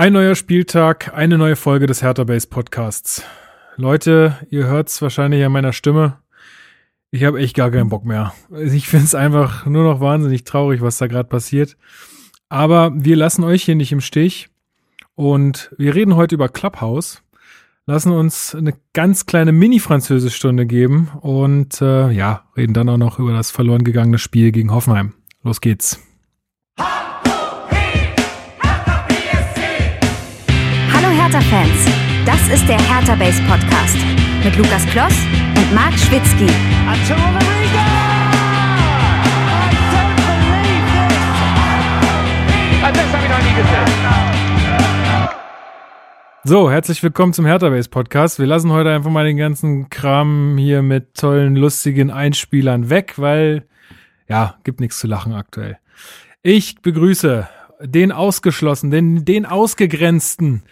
Ein neuer Spieltag, eine neue Folge des Hertha Base Podcasts. Leute, ihr hört's wahrscheinlich an meiner Stimme. Ich habe echt gar keinen Bock mehr. Ich find's einfach nur noch wahnsinnig traurig, was da gerade passiert. Aber wir lassen euch hier nicht im Stich und wir reden heute über Clubhouse. Lassen uns eine ganz kleine Mini-Französisch-Stunde geben und äh, ja, reden dann auch noch über das verloren gegangene Spiel gegen Hoffenheim. Los geht's. Hallo Hertha-Fans, das ist der Hertha Base Podcast mit Lukas Kloss und Marc Schwitzky. So, herzlich willkommen zum Hertha Base Podcast. Wir lassen heute einfach mal den ganzen Kram hier mit tollen, lustigen Einspielern weg, weil ja, gibt nichts zu lachen aktuell. Ich begrüße den Ausgeschlossen, den, den Ausgegrenzten,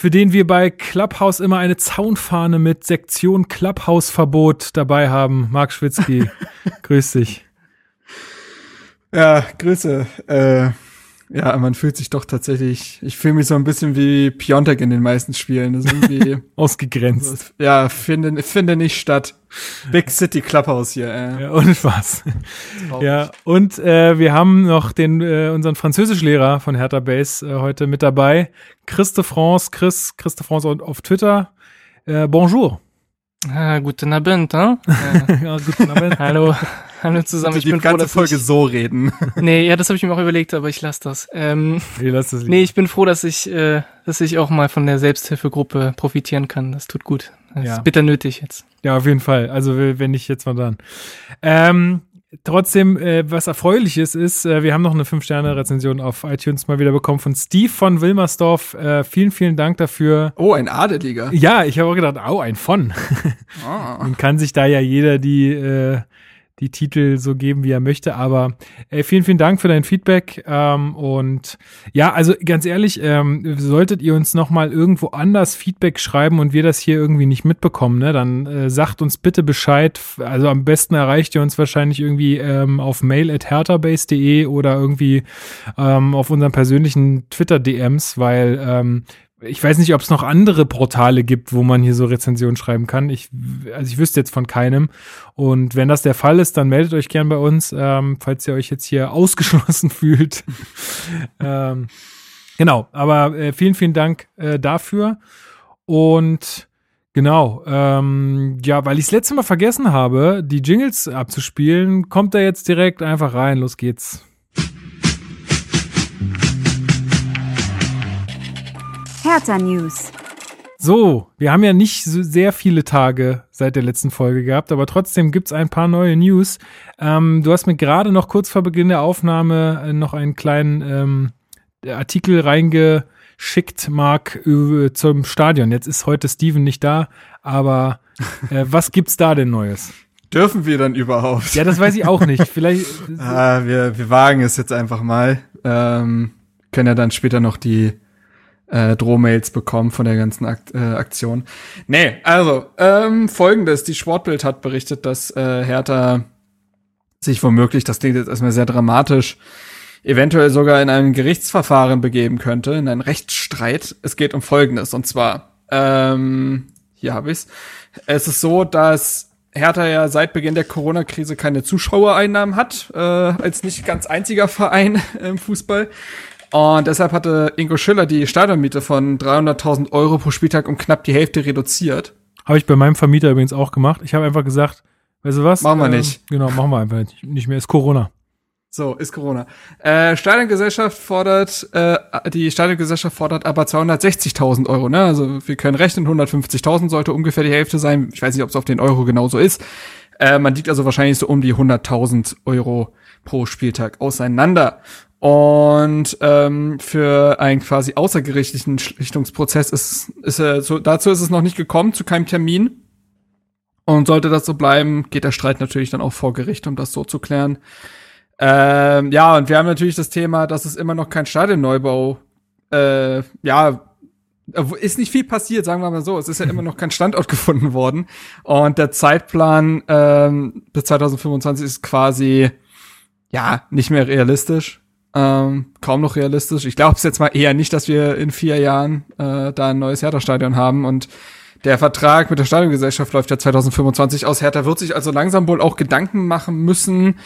für den wir bei Clubhouse immer eine Zaunfahne mit Sektion Clubhouse-Verbot dabei haben. Marc Schwitzky, grüß dich. Ja, Grüße. Äh, ja, man fühlt sich doch tatsächlich, ich fühle mich so ein bisschen wie Piontek in den meisten Spielen. Das ist irgendwie, Ausgegrenzt. ja, finde, finde nicht statt. Big City Clubhouse hier. Äh. Ja, ohne Spaß. Ja, und äh, wir haben noch den äh, unseren Französischlehrer von Hertha Base äh, heute mit dabei. Christe France, Chris, Christe France auf- Twitter. Äh, bonjour. Ah, guten Abend, hein? Äh, Ja, guten Abend. hallo, hallo zusammen. Ich die bin froh, dass Folge ich, so reden. Nee, ja, das habe ich mir auch überlegt, aber ich lasse das. Ähm, Nee, lass das nee, ich bin froh, dass ich, äh, dass ich auch mal von der Selbsthilfegruppe profitieren kann. Das tut gut. Das Ja. ist bitter nötig jetzt. Ja, auf jeden Fall. Also wenn nicht jetzt mal dann. Ähm, trotzdem, äh, was erfreuliches ist, äh, wir haben noch eine 5-Sterne-Rezension auf iTunes mal wieder bekommen von Steve von Wilmersdorf. Äh, vielen, vielen Dank dafür. Oh, ein Adeliger. Ja, ich habe auch gedacht, au, ein von. Ah. Nun kann sich da ja jeder die, äh, die Titel so geben, wie er möchte. Aber äh, vielen, vielen Dank für dein Feedback. Ähm, und ja, also ganz ehrlich, ähm, solltet ihr uns noch mal irgendwo anders Feedback schreiben und wir das hier irgendwie nicht mitbekommen, ne, dann äh, sagt uns bitte Bescheid. Also am besten erreicht ihr uns wahrscheinlich irgendwie ähm, auf mail at herterbase.de oder irgendwie ähm, auf unseren persönlichen Twitter-DMs, weil ähm, ich weiß nicht, ob es noch andere Portale gibt, wo man hier so Rezensionen schreiben kann. Ich, also ich wüsste jetzt von keinem. Und wenn das der Fall ist, dann meldet euch gern bei uns, ähm, falls ihr euch jetzt hier ausgeschlossen fühlt. ähm, genau, aber äh, vielen, vielen Dank äh, dafür. Und genau, ähm, ja, weil ich das letzte Mal vergessen habe, die Jingles abzuspielen, kommt er jetzt direkt einfach rein. Los geht's. Hertha News. So, wir haben ja nicht so sehr viele Tage seit der letzten Folge gehabt, aber trotzdem gibt's ein paar neue News. Ähm, du hast mir gerade noch kurz vor Beginn der Aufnahme äh, noch einen kleinen ähm, Artikel reingeschickt, Marc, über- zum Stadion. Jetzt ist heute Steven nicht da, aber äh, was gibt's da denn Neues? Dürfen wir dann überhaupt? Ja, das weiß ich auch nicht. Vielleicht. Ah, wir, wir wagen es jetzt einfach mal. Ähm, können ja dann später noch die äh, Drohmails bekommen von der ganzen Akt, äh, Aktion. Nee, also, ähm, folgendes, die Sportbild hat berichtet, dass äh, Hertha sich womöglich, das klingt jetzt erstmal sehr dramatisch, eventuell sogar in ein Gerichtsverfahren begeben könnte, in einen Rechtsstreit. Es geht um Folgendes, und zwar, ähm, hier habe ich's. Es ist so, dass Hertha ja seit Beginn der Corona-Krise keine Zuschauereinnahmen hat, äh, als nicht ganz einziger Verein im Fußball. Und deshalb hatte Ingo Schiller die Stadionmiete von 300.000 Euro pro Spieltag um knapp die Hälfte reduziert. Habe ich bei meinem Vermieter übrigens auch gemacht. Ich habe einfach gesagt, weißt du was? Machen wir nicht. Genau, machen wir einfach nicht. Nicht mehr. Ist Corona. So, ist Corona. Äh, Stadiongesellschaft fordert, äh, die Stadiongesellschaft fordert aber 260.000 Euro, ne? Also wir können rechnen, 150.000 sollte ungefähr die Hälfte sein. Ich weiß nicht, ob es auf den Euro genauso ist. Äh, man liegt also wahrscheinlich so um die 100.000 Euro pro Spieltag auseinander. Und ähm, für einen quasi außergerichtlichen Schlichtungsprozess ist, ist äh, so, dazu ist es noch nicht gekommen, zu keinem Termin. Und sollte das so bleiben, geht der Streit natürlich dann auch vor Gericht, um das so zu klären. Ähm, ja, und wir haben natürlich das Thema, dass es immer noch kein Stadionneubau, äh, ja, ist nicht viel passiert, sagen wir mal so. Es ist ja immer noch kein Standort gefunden worden. Und der Zeitplan ähm, bis 2025 ist quasi, ja, nicht mehr realistisch. Ähm, kaum noch realistisch. Ich glaube es jetzt mal eher nicht, dass wir in vier Jahren äh, da ein neues Hertha-Stadion haben und der Vertrag mit der Stadiongesellschaft läuft ja 2025 aus. Hertha wird sich also langsam wohl auch Gedanken machen müssen,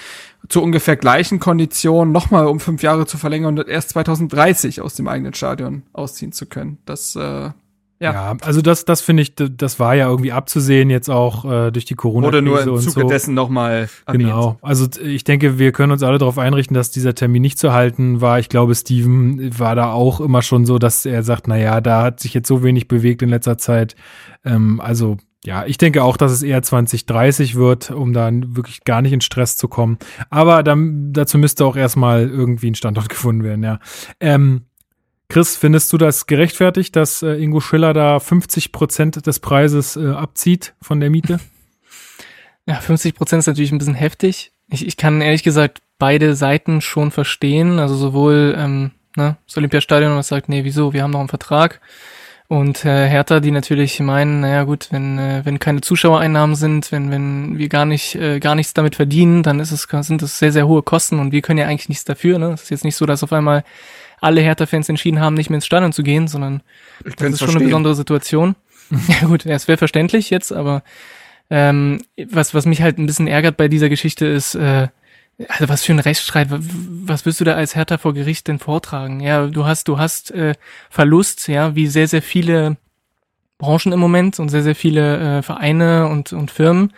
zu ungefähr gleichen Konditionen nochmal um fünf Jahre zu verlängern und erst 2030 aus dem eigenen Stadion ausziehen zu können. Das äh, Ja. Ja. also das, das finde ich, das war ja irgendwie abzusehen jetzt auch äh, durch die corona wurde nur im Zuge so. dessen nochmal. Genau. Also ich denke, wir können uns alle darauf einrichten, dass dieser Termin nicht zu halten war. Ich glaube, Steven war da auch immer schon so, dass er sagt, na ja, da hat sich jetzt so wenig bewegt in letzter Zeit. Ähm, also ja, ich denke auch, dass es eher 2030 wird, um da wirklich gar nicht in Stress zu kommen. Aber dann, dazu müsste auch erstmal irgendwie ein Standort gefunden werden, ja. Ähm, Chris, findest du das gerechtfertigt, dass äh, Ingo Schiller da 50 Prozent des Preises äh, abzieht von der Miete? Ja, 50 Prozent ist natürlich ein bisschen heftig. Ich, ich kann ehrlich gesagt beide Seiten schon verstehen. Also sowohl ähm, ne, das Olympiastadion, was sagt, nee, wieso, wir haben noch einen Vertrag. Und äh, Hertha, die natürlich meinen, naja gut, wenn, äh, wenn keine Zuschauereinnahmen sind, wenn, wenn wir gar nicht, äh, gar nichts damit verdienen, dann ist es, sind das sehr, sehr hohe Kosten und wir können ja eigentlich nichts dafür. Ne? Es ist jetzt nicht so, dass auf einmal alle Hertha-Fans entschieden haben, nicht mehr ins Stadion zu gehen, sondern Ich das ist schon eine besondere Situation. ja gut, ja, es wäre verständlich jetzt, aber ähm, was, was mich halt ein bisschen ärgert bei dieser Geschichte ist, äh, also was für ein Rechtsstreit, wa- was wirst du da als Hertha vor Gericht denn vortragen? Ja, du hast, du hast äh, Verlust, ja, wie sehr, sehr viele Branchen im Moment und sehr, sehr viele äh, Vereine und, und Firmen.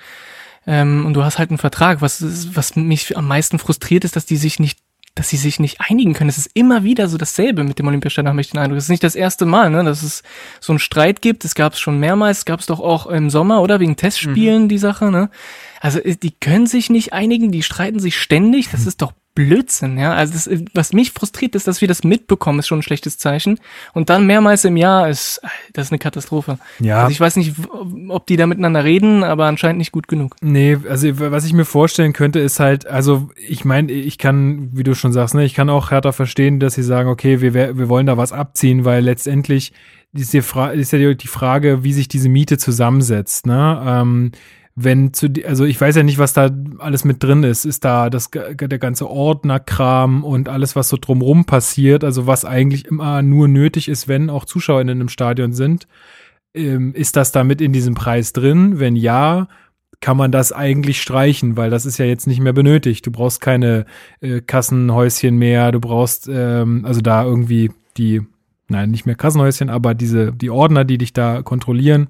Ähm, und du hast halt einen Vertrag. Was, was mich am meisten frustriert ist, dass die sich nicht dass sie sich nicht einigen können. Es ist immer wieder so dasselbe mit dem Olympiastadion, habe ich den Eindruck. Es ist nicht das erste Mal, ne, dass es so einen Streit gibt. Es gab es schon mehrmals, gab es doch auch im Sommer, oder? Wegen Testspielen, die Sache, ne? Also äh, die können sich nicht einigen, die streiten sich ständig. Das ist doch Blödsinn, ja. Also das, was mich frustriert ist, dass wir das mitbekommen, ist schon ein schlechtes Zeichen. Und dann mehrmals im Jahr ist, das ist eine Katastrophe. Ja. Also ich weiß nicht, ob die da miteinander reden, aber anscheinend nicht gut genug. Nee, also was ich mir vorstellen könnte, ist halt, also ich meine, ich kann, wie du schon sagst, ne, ich kann auch härter verstehen, dass sie sagen, okay, wir, wir wollen da was abziehen, weil letztendlich ist, die Fra ist ja die Frage, wie sich diese Miete zusammensetzt, ne? Ähm, wenn zu, also ich weiß ja nicht, was da alles mit drin ist. Ist da das, der ganze Ordnerkram und alles, was so drumrum passiert, also was eigentlich immer nur nötig ist, wenn auch ZuschauerInnen im Stadion sind. Ähm, ist das damit in diesem Preis drin? Wenn ja, kann man das eigentlich streichen, weil das ist ja jetzt nicht mehr benötigt. Du brauchst keine äh, Kassenhäuschen mehr, du brauchst ähm, also da irgendwie die, nein, nicht mehr Kassenhäuschen, aber diese, die Ordner, die dich da kontrollieren.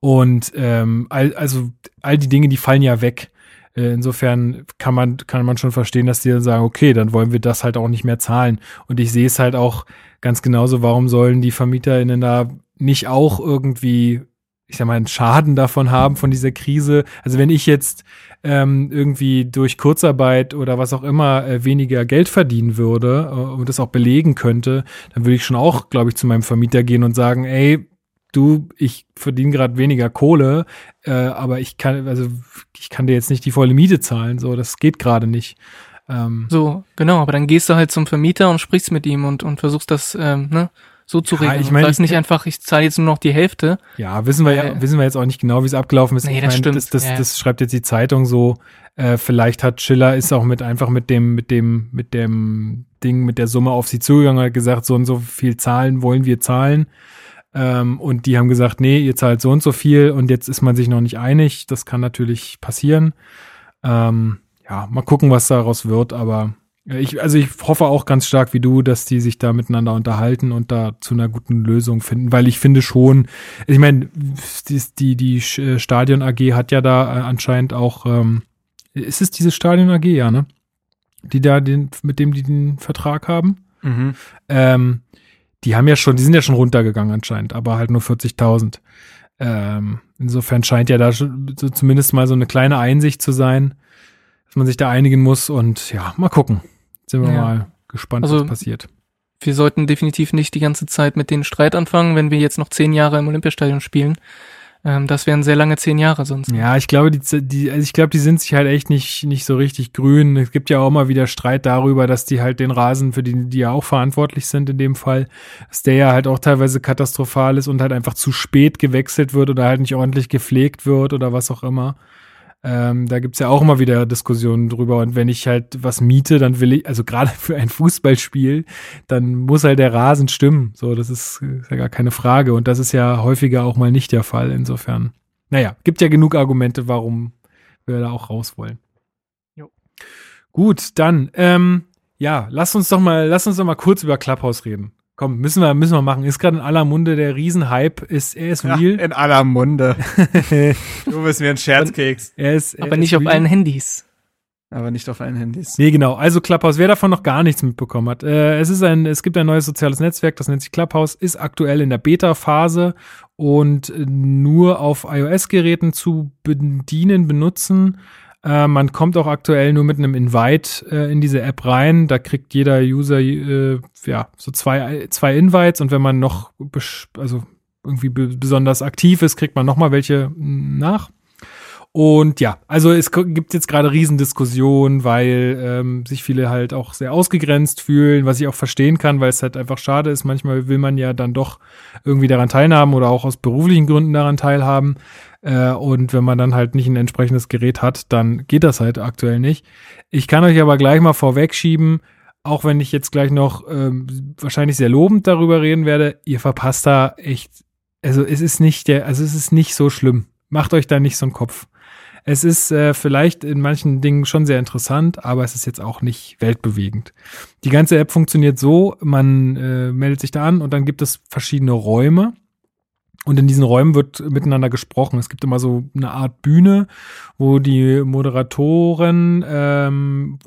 Und ähm, all, also all die Dinge, die fallen ja weg. Äh, Insofern kann man, kann man schon verstehen, dass die dann sagen, okay, dann wollen wir das halt auch nicht mehr zahlen. Und ich sehe es halt auch ganz genauso, warum sollen die VermieterInnen da nicht auch irgendwie, ich sag mal, einen Schaden davon haben, von dieser Krise. Also wenn ich jetzt ähm, irgendwie durch Kurzarbeit oder was auch immer äh, weniger Geld verdienen würde äh, und das auch belegen könnte, dann würde ich schon auch, glaube ich, zu meinem Vermieter gehen und sagen, ey, du, ich verdiene gerade weniger Kohle, äh, aber ich kann, also ich kann dir jetzt nicht die volle Miete zahlen, so, das geht gerade nicht. Ähm, So, genau, aber dann gehst du halt zum Vermieter und sprichst mit ihm und, und versuchst das ähm, ne, so zu regeln. ich Ich meine, nicht einfach, ich zahle jetzt nur noch die Hälfte. Ja, wissen wir ja, wissen wir jetzt auch nicht genau, wie es abgelaufen ist. Nee, ich das mein, stimmt. das, das, ja. das schreibt jetzt die Zeitung so. Äh, vielleicht hat Schiller ist auch mit einfach mit dem, mit dem, mit dem Ding, mit der Summe auf sie zugegangen und hat gesagt, so und so viel zahlen wollen wir zahlen. Ähm, und die haben gesagt, nee, ihr zahlt so und so viel und jetzt ist man sich noch nicht einig. Das kann natürlich passieren. Ähm, ja, mal gucken, was daraus wird, aber ich, also ich hoffe auch ganz stark wie du, dass die sich da miteinander unterhalten und da zu einer guten Lösung finden, weil ich finde schon, ich meine, die, die, die äh, Stadion AG hat ja da äh, anscheinend auch, ähm, ist es diese Stadion AG, ja, ne? Die da den, mit dem die den Vertrag haben? Mhm. Ähm, die haben ja schon, die sind ja schon runtergegangen anscheinend, aber halt nur 40.000. Ähm, insofern scheint ja da so zumindest mal so eine kleine Einsicht zu sein, dass man sich da einigen muss und ja, mal gucken. Sind wir Ja. mal gespannt, Also- was passiert. Wir sollten definitiv nicht die ganze Zeit mit den Streit anfangen, wenn wir jetzt noch zehn Jahre im Olympiastadion spielen. Ähm, das wären sehr lange zehn Jahre sonst. Ja, ich glaube, die, die, also ich glaube, die sind sich halt echt nicht, nicht so richtig grün. Es gibt ja auch mal wieder Streit darüber, dass die halt den Rasen, für den die ja auch verantwortlich sind in dem Fall, dass der ja halt auch teilweise katastrophal ist und halt einfach zu spät gewechselt wird oder halt nicht ordentlich gepflegt wird oder was auch immer. Ähm, da gibt's ja auch immer wieder Diskussionen drüber. Und wenn ich halt was miete, dann will ich, also gerade für ein Fußballspiel, dann muss halt der Rasen stimmen. So, das ist, ist ja gar keine Frage. Und das ist ja häufiger auch mal nicht der Fall. Insofern, naja, gibt ja genug Argumente, warum wir da auch raus wollen. Jo. Gut, dann, ähm, ja, lass uns doch mal, lass uns doch mal kurz über Clubhouse reden. Komm, müssen wir, müssen wir machen. Ist gerade in aller Munde der Riesenhype. Ist, er ist Ja, real. in aller Munde. du bist mir ein Scherzkeks. er ist, er Aber ist nicht auf real. allen Handys. Aber nicht auf allen Handys. Nee, genau. Also Clubhouse, wer davon noch gar nichts mitbekommen hat. Äh, es ist ein, es gibt ein neues soziales Netzwerk, das nennt sich Clubhouse, ist aktuell in der Beta-Phase und nur auf iOS-Geräten zu bedienen, benutzen. Äh, man kommt auch aktuell nur mit einem Invite äh, in diese App rein. Da kriegt jeder User äh, ja so zwei, zwei Invites und wenn man noch also irgendwie be besonders aktiv ist, kriegt man noch mal welche mm, nach. Und ja, also es gibt jetzt gerade Riesendiskussionen, weil ähm, sich viele halt auch sehr ausgegrenzt fühlen, was ich auch verstehen kann, weil es halt einfach schade ist. Manchmal will man ja dann doch irgendwie daran teilhaben oder auch aus beruflichen Gründen daran teilhaben. Äh, und wenn man dann halt nicht ein entsprechendes Gerät hat, dann geht das halt aktuell nicht. Ich kann euch aber gleich mal vorwegschieben, auch wenn ich jetzt gleich noch ähm, wahrscheinlich sehr lobend darüber reden werde, ihr verpasst da echt, also es ist nicht der, also es ist nicht so schlimm. Macht euch da nicht so einen Kopf. Es ist äh, vielleicht in manchen Dingen schon sehr interessant, aber es ist jetzt auch nicht weltbewegend. Die ganze App funktioniert so, man äh, meldet sich da an und dann gibt es verschiedene Räume. Und in diesen Räumen wird miteinander gesprochen. Es gibt immer so eine Art Bühne, wo die Moderatoren ähm,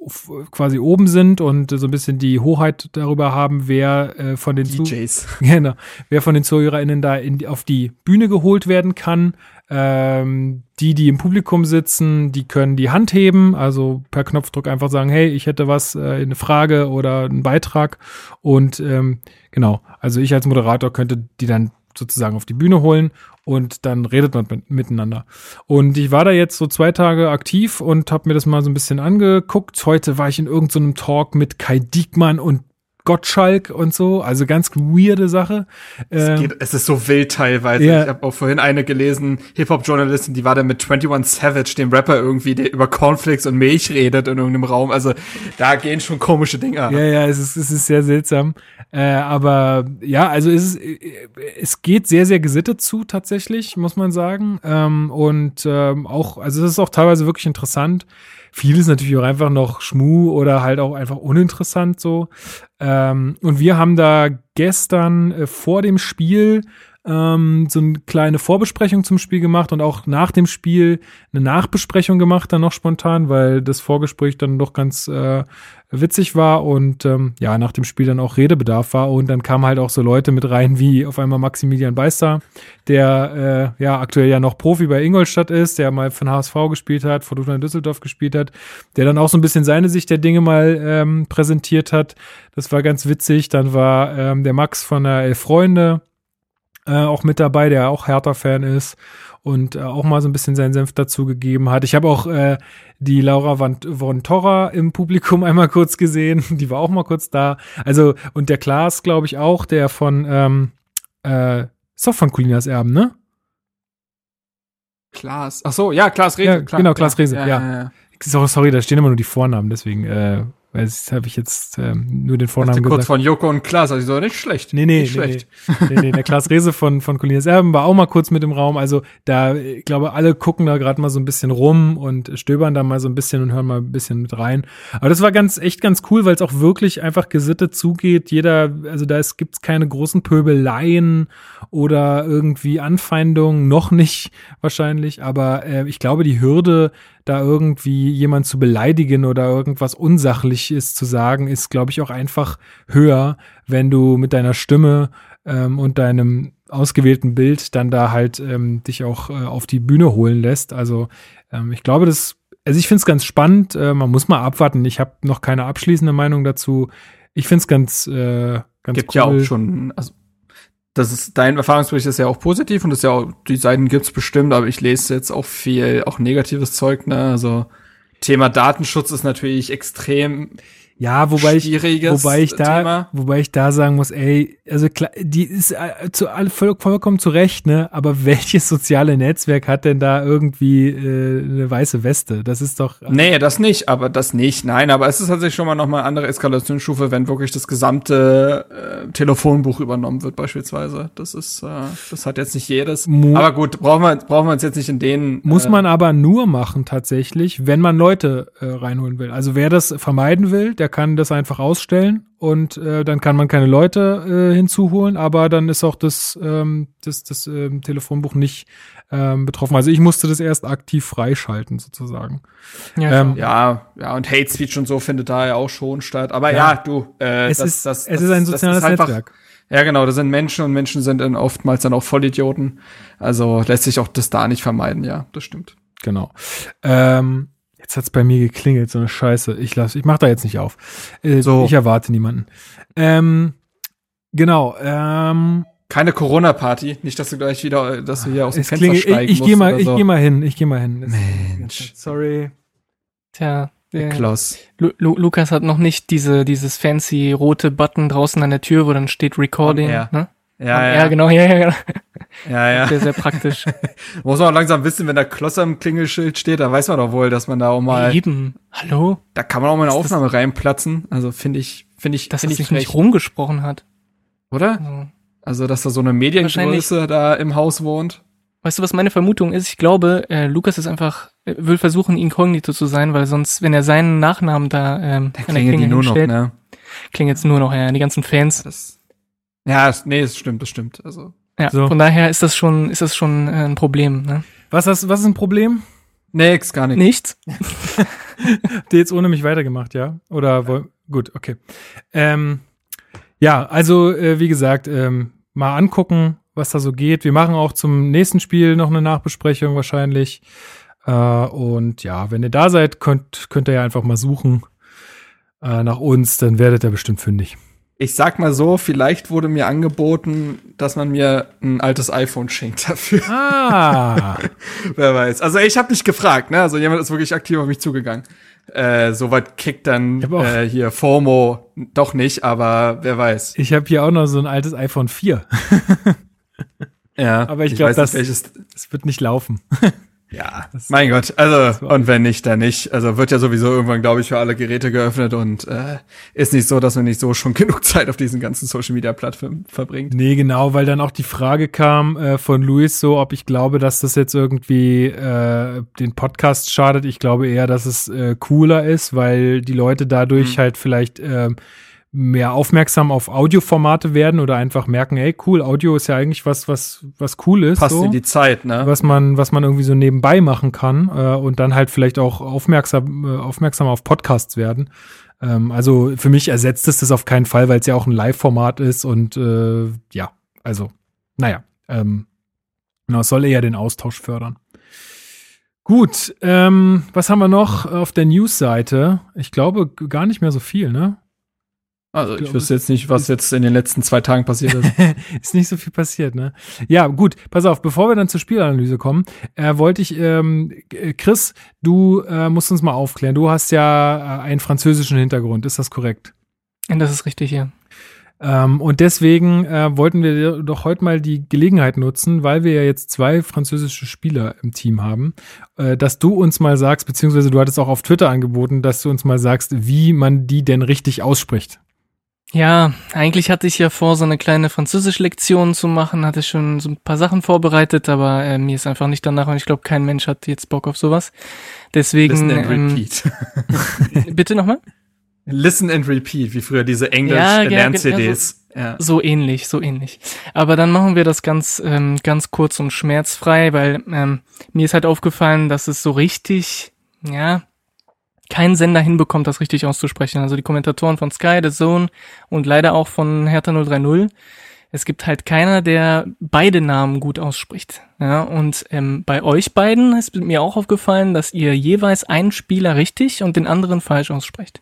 quasi oben sind und so ein bisschen die Hoheit darüber haben, wer äh, von den Zu- DJs. Genau. Wer von den ZuhörerInnen da in, auf die Bühne geholt werden kann. Ähm, die, die im Publikum sitzen, die können die Hand heben, also per Knopfdruck einfach sagen, hey, ich hätte was, äh, eine Frage oder einen Beitrag. Und ähm, genau, also ich als Moderator könnte die dann sozusagen auf die Bühne holen und dann redet man mit, miteinander. Und ich war da jetzt so zwei Tage aktiv und habe mir das mal so ein bisschen angeguckt. Heute war ich in irgendeinem Talk mit Kai Diekmann und Gottschalk und so, also ganz weirde Sache. Es, Ähm, geht, es ist so wild teilweise. Ja. Ich habe auch vorhin eine gelesen, Hip-Hop-Journalistin, die war da mit 21 Savage, dem Rapper irgendwie, der über Cornflakes und Milch redet in irgendeinem Raum. Also da gehen schon komische Dinge ab. Ja, ja, es ist, es ist sehr seltsam. Äh, aber ja, also es, ist, es geht sehr, sehr gesittet zu, tatsächlich, muss man sagen. Ähm, und ähm, auch, also es ist auch teilweise wirklich interessant. Vieles natürlich auch einfach noch Schmu oder halt auch einfach uninteressant so. Ähm, und wir haben da gestern äh, vor dem Spiel ähm, so eine kleine Vorbesprechung zum Spiel gemacht und auch nach dem Spiel eine Nachbesprechung gemacht, dann noch spontan, weil das Vorgespräch dann doch ganz äh, witzig war und ähm, ja, nach dem Spiel dann auch Redebedarf war und dann kamen halt auch so Leute mit rein wie auf einmal Maximilian Beister, der äh, ja aktuell ja noch Profi bei Ingolstadt ist, der mal von HSV gespielt hat, Fortuna Düsseldorf gespielt hat, der dann auch so ein bisschen seine Sicht der Dinge mal ähm, präsentiert hat. Das war ganz witzig. Dann war ähm, der Max von der Elf Freunde äh, auch mit dabei, der auch Hertha-Fan ist und äh, auch mal so ein bisschen seinen Senf dazu gegeben hat. Ich habe auch äh, die Laura von, von Torra im Publikum einmal kurz gesehen, die war auch mal kurz da. Also und der Klaas, glaube ich auch, der von ähm, äh, ist doch von Colinas Erben, ne? Klaas. Ach so, ja, Klaas Rehse. Ja, klar, genau. Klaas Rehse, ja. Sorry, sorry, da stehen immer nur die Vornamen, deswegen äh, weil das habe ich jetzt ähm, nur den Vornamen kurz gesagt. von Joko und Klaas, also so nicht schlecht. Nee, nee, nicht nee, schlecht. nee, nee, nee. Der Klaas Rehse von, von Colinas Erben war auch mal kurz mit im Raum. Also da, ich glaube, alle gucken da gerade mal so ein bisschen rum und stöbern da mal so ein bisschen und hören mal ein bisschen mit rein. Aber das war ganz, echt ganz cool, weil es auch wirklich einfach gesittet zugeht. Jeder, also da ist, gibt's keine großen Pöbeleien oder irgendwie Anfeindungen, noch nicht wahrscheinlich. Aber äh, ich glaube, die Hürde, da irgendwie jemand zu beleidigen oder irgendwas Unsachliches zu sagen, ist, glaube ich, auch einfach höher, wenn du mit deiner Stimme ähm, und deinem ausgewählten Bild dann da halt ähm, dich auch äh, auf die Bühne holen lässt. Also ähm, ich glaube, das, also ich finde es ganz spannend. Äh, man muss mal abwarten. Ich habe noch keine abschließende Meinung dazu. Ich finde es ganz, äh, ganz Gibt cool. ja auch schon, also das ist, dein Erfahrungsbericht ist ja auch positiv und ist ja auch, die Seiten gibt's bestimmt, aber ich lese jetzt auch viel, auch negatives Zeug, ne, also Thema Datenschutz ist natürlich extrem Ja, wobei ich, wobei ich da, Thema. wobei ich da sagen muss, ey, also klar, die ist äh, zu voll, vollkommen zu Recht, ne? Aber welches soziale Netzwerk hat denn da irgendwie äh, eine weiße Weste? Das ist doch. Nee, das nicht, aber das nicht. Nein, aber es ist tatsächlich schon mal noch mal eine andere Eskalationsstufe, wenn wirklich das gesamte äh, Telefonbuch übernommen wird beispielsweise. Das ist, äh, das hat jetzt nicht jedes. Mu- aber gut, brauchen wir, brauchen wir uns jetzt nicht in den. Muss äh, man aber nur machen tatsächlich, wenn man Leute äh, reinholen will. Also wer das vermeiden will, der kann das einfach ausstellen und äh, dann kann man keine Leute äh, hinzuholen, aber dann ist auch das, ähm, das, das ähm, Telefonbuch nicht ähm, betroffen. Also ich musste das erst aktiv freischalten sozusagen. Ja, Ähm, Ja, ja, und Hate Speech und so findet da ja auch schon statt. Aber Ja. ja, du, äh, Es das, ist, das, es das, ist ein soziales einfach- Netzwerk. Ja, genau, das sind Menschen und Menschen sind dann oftmals dann auch Vollidioten. Also lässt sich auch das da nicht vermeiden, ja, das stimmt. Genau. Ähm, jetzt hat's bei mir geklingelt, so eine Scheiße. Ich lass, ich mach da jetzt nicht auf. Äh, So. Ich erwarte niemanden. Ähm, genau. Ähm, Keine Corona-Party, nicht, dass du gleich wieder, dass du hier aus dem Fenster klingelt, ich, steigen ich musst gehe mal, oder ich so. gehe mal hin. Ich gehe mal hin. Mensch. Sorry. Tja, der Klaus. Lu Lu Lukas hat noch nicht diese, dieses fancy rote Button draußen an der Tür, wo dann steht Recording. Ne? Ja, On ja, air, genau, ja, ja, genau. ja, ja. Sehr, sehr praktisch. Muss man auch langsam wissen, wenn da Kloss am Klingelschild steht, dann weiß man doch wohl, dass man da auch mal, Eben. Hallo? da kann man auch mal eine Ist das- Aufnahme reinplatzen. Also finde ich, finde ich, Dass finde es ich sich nicht rumgesprochen hat. oder? Also, Also, dass da so eine Mediengröße da im Haus wohnt. Weißt du, was meine Vermutung ist? Ich glaube, äh, Lukas ist einfach, äh, will versuchen, inkognito zu sein, weil sonst, wenn er seinen Nachnamen da ähm, an der Klingelt die Klingel nur noch, hinstellt, ne? klingelt's nur noch, ja, die ganzen Fans. Das, ja, es- nee, es stimmt, das stimmt. Also, Ja, So. von daher ist das schon, ist das schon äh, ein Problem, ne? Was, hast, was ist ein Problem? nix, gar nicht. Nichts? Habt ihr jetzt ohne mich weitergemacht, ja? Oder woll- gut, okay. Ähm, ja, also äh, wie gesagt, ähm, mal angucken, was da so geht. Wir machen auch zum nächsten Spiel noch eine Nachbesprechung wahrscheinlich. Äh, und ja, wenn ihr da seid, könnt, könnt ihr ja einfach mal suchen äh, nach uns, dann werdet ihr bestimmt fündig. Ich sag mal so, vielleicht wurde mir angeboten, dass man mir ein altes iPhone schenkt dafür. Ah, Wer weiß. Also ich habe nicht gefragt, ne? Also jemand ist wirklich aktiv auf mich zugegangen. Äh, Soweit kickt dann Ich äh, hier FOMO doch nicht, aber wer weiß. ich habe hier auch noch so ein altes iPhone 4. Ja, Aber ich glaub, weiß nicht, das- welches. Es wird nicht laufen. Ja, mein Gott. Also und wenn nicht, dann nicht. Also wird ja sowieso irgendwann, glaube ich, für alle Geräte geöffnet und äh, ist nicht so, dass man nicht so schon genug Zeit auf diesen ganzen Social Media Plattformen verbringt. Nee, genau, weil dann auch die Frage kam äh, von Luis so, ob ich glaube, dass das jetzt irgendwie äh, den Podcast schadet. Ich glaube eher, dass es äh, cooler ist, weil die Leute dadurch halt vielleicht ähm, mehr aufmerksam auf Audioformate werden oder einfach merken, hey, cool, Audio ist ja eigentlich was, was, was cool ist. Passt so in die Zeit, ne? was man, was man irgendwie so nebenbei machen kann äh, und dann halt vielleicht auch aufmerksam, äh, aufmerksam auf Podcasts werden. Ähm, also für mich ersetzt es das auf keinen Fall, weil es ja auch ein Live-Format ist und äh, ja, also, naja, ähm, genau, es soll eher den Austausch fördern. Gut, ähm, was haben wir noch auf der News-Seite? Ich glaube gar nicht mehr so viel, ne? Also ich wüsste jetzt nicht, was jetzt in den letzten zwei Tagen passiert ist. ist nicht so viel passiert, ne? Ja, gut, pass auf, bevor wir dann zur Spielanalyse kommen, äh, wollte ich, ähm, äh, Chris, du äh, musst uns mal aufklären. Du hast ja äh, einen französischen Hintergrund, ist das korrekt? Das ist richtig, ja. Ähm, und deswegen äh, wollten wir doch heute mal die Gelegenheit nutzen, weil wir ja jetzt zwei französische Spieler im Team haben, äh, dass du uns mal sagst, beziehungsweise du hattest auch auf Twitter angeboten, dass du uns mal sagst, wie man die denn richtig ausspricht. Ja, eigentlich hatte ich ja vor, so eine kleine Französisch-Lektion zu machen, hatte schon so ein paar Sachen vorbereitet, aber äh, mir ist einfach nicht danach und ich glaube, kein Mensch hat jetzt Bock auf sowas. Deswegen, Listen and ähm, repeat. bitte nochmal? Listen and repeat, wie früher diese Ja, ja, Englisch-Lern-CDs. Ja, So ähnlich, so ähnlich. Aber dann machen wir das ganz, ähm, ganz kurz und schmerzfrei, weil ähm, mir ist halt aufgefallen, dass es so richtig, ja, kein Sender hinbekommt, das richtig auszusprechen. Also die Kommentatoren von Sky, The Zone und leider auch von Hertha 030. Es gibt halt keiner, der beide Namen gut ausspricht. Ja, und ähm, bei euch beiden ist mir auch aufgefallen, dass ihr jeweils einen Spieler richtig und den anderen falsch aussprecht.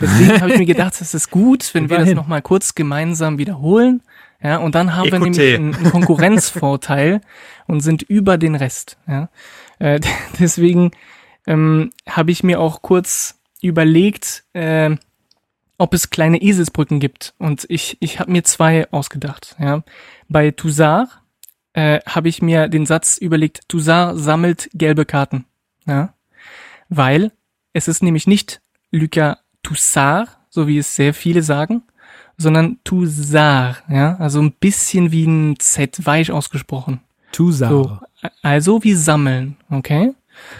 Deswegen habe ich mir gedacht, es ist gut, wenn wir das nochmal kurz gemeinsam wiederholen. Ja, und dann haben wir Écoutez. nämlich einen, einen Konkurrenzvorteil und sind über den Rest. Ja. Äh, deswegen ähm, habe ich mir auch kurz überlegt, äh, ob es kleine Eselsbrücken gibt. Und ich, ich habe mir zwei ausgedacht. Ja. Bei Toussaint äh, habe ich mir den Satz überlegt, Toussaint sammelt gelbe Karten. Ja. Weil es ist nämlich nicht Lucas Toussard, so wie es sehr viele sagen, sondern Toussaint, ja, also ein bisschen wie ein Z, weich ausgesprochen. Tusar. So, also wie sammeln, okay?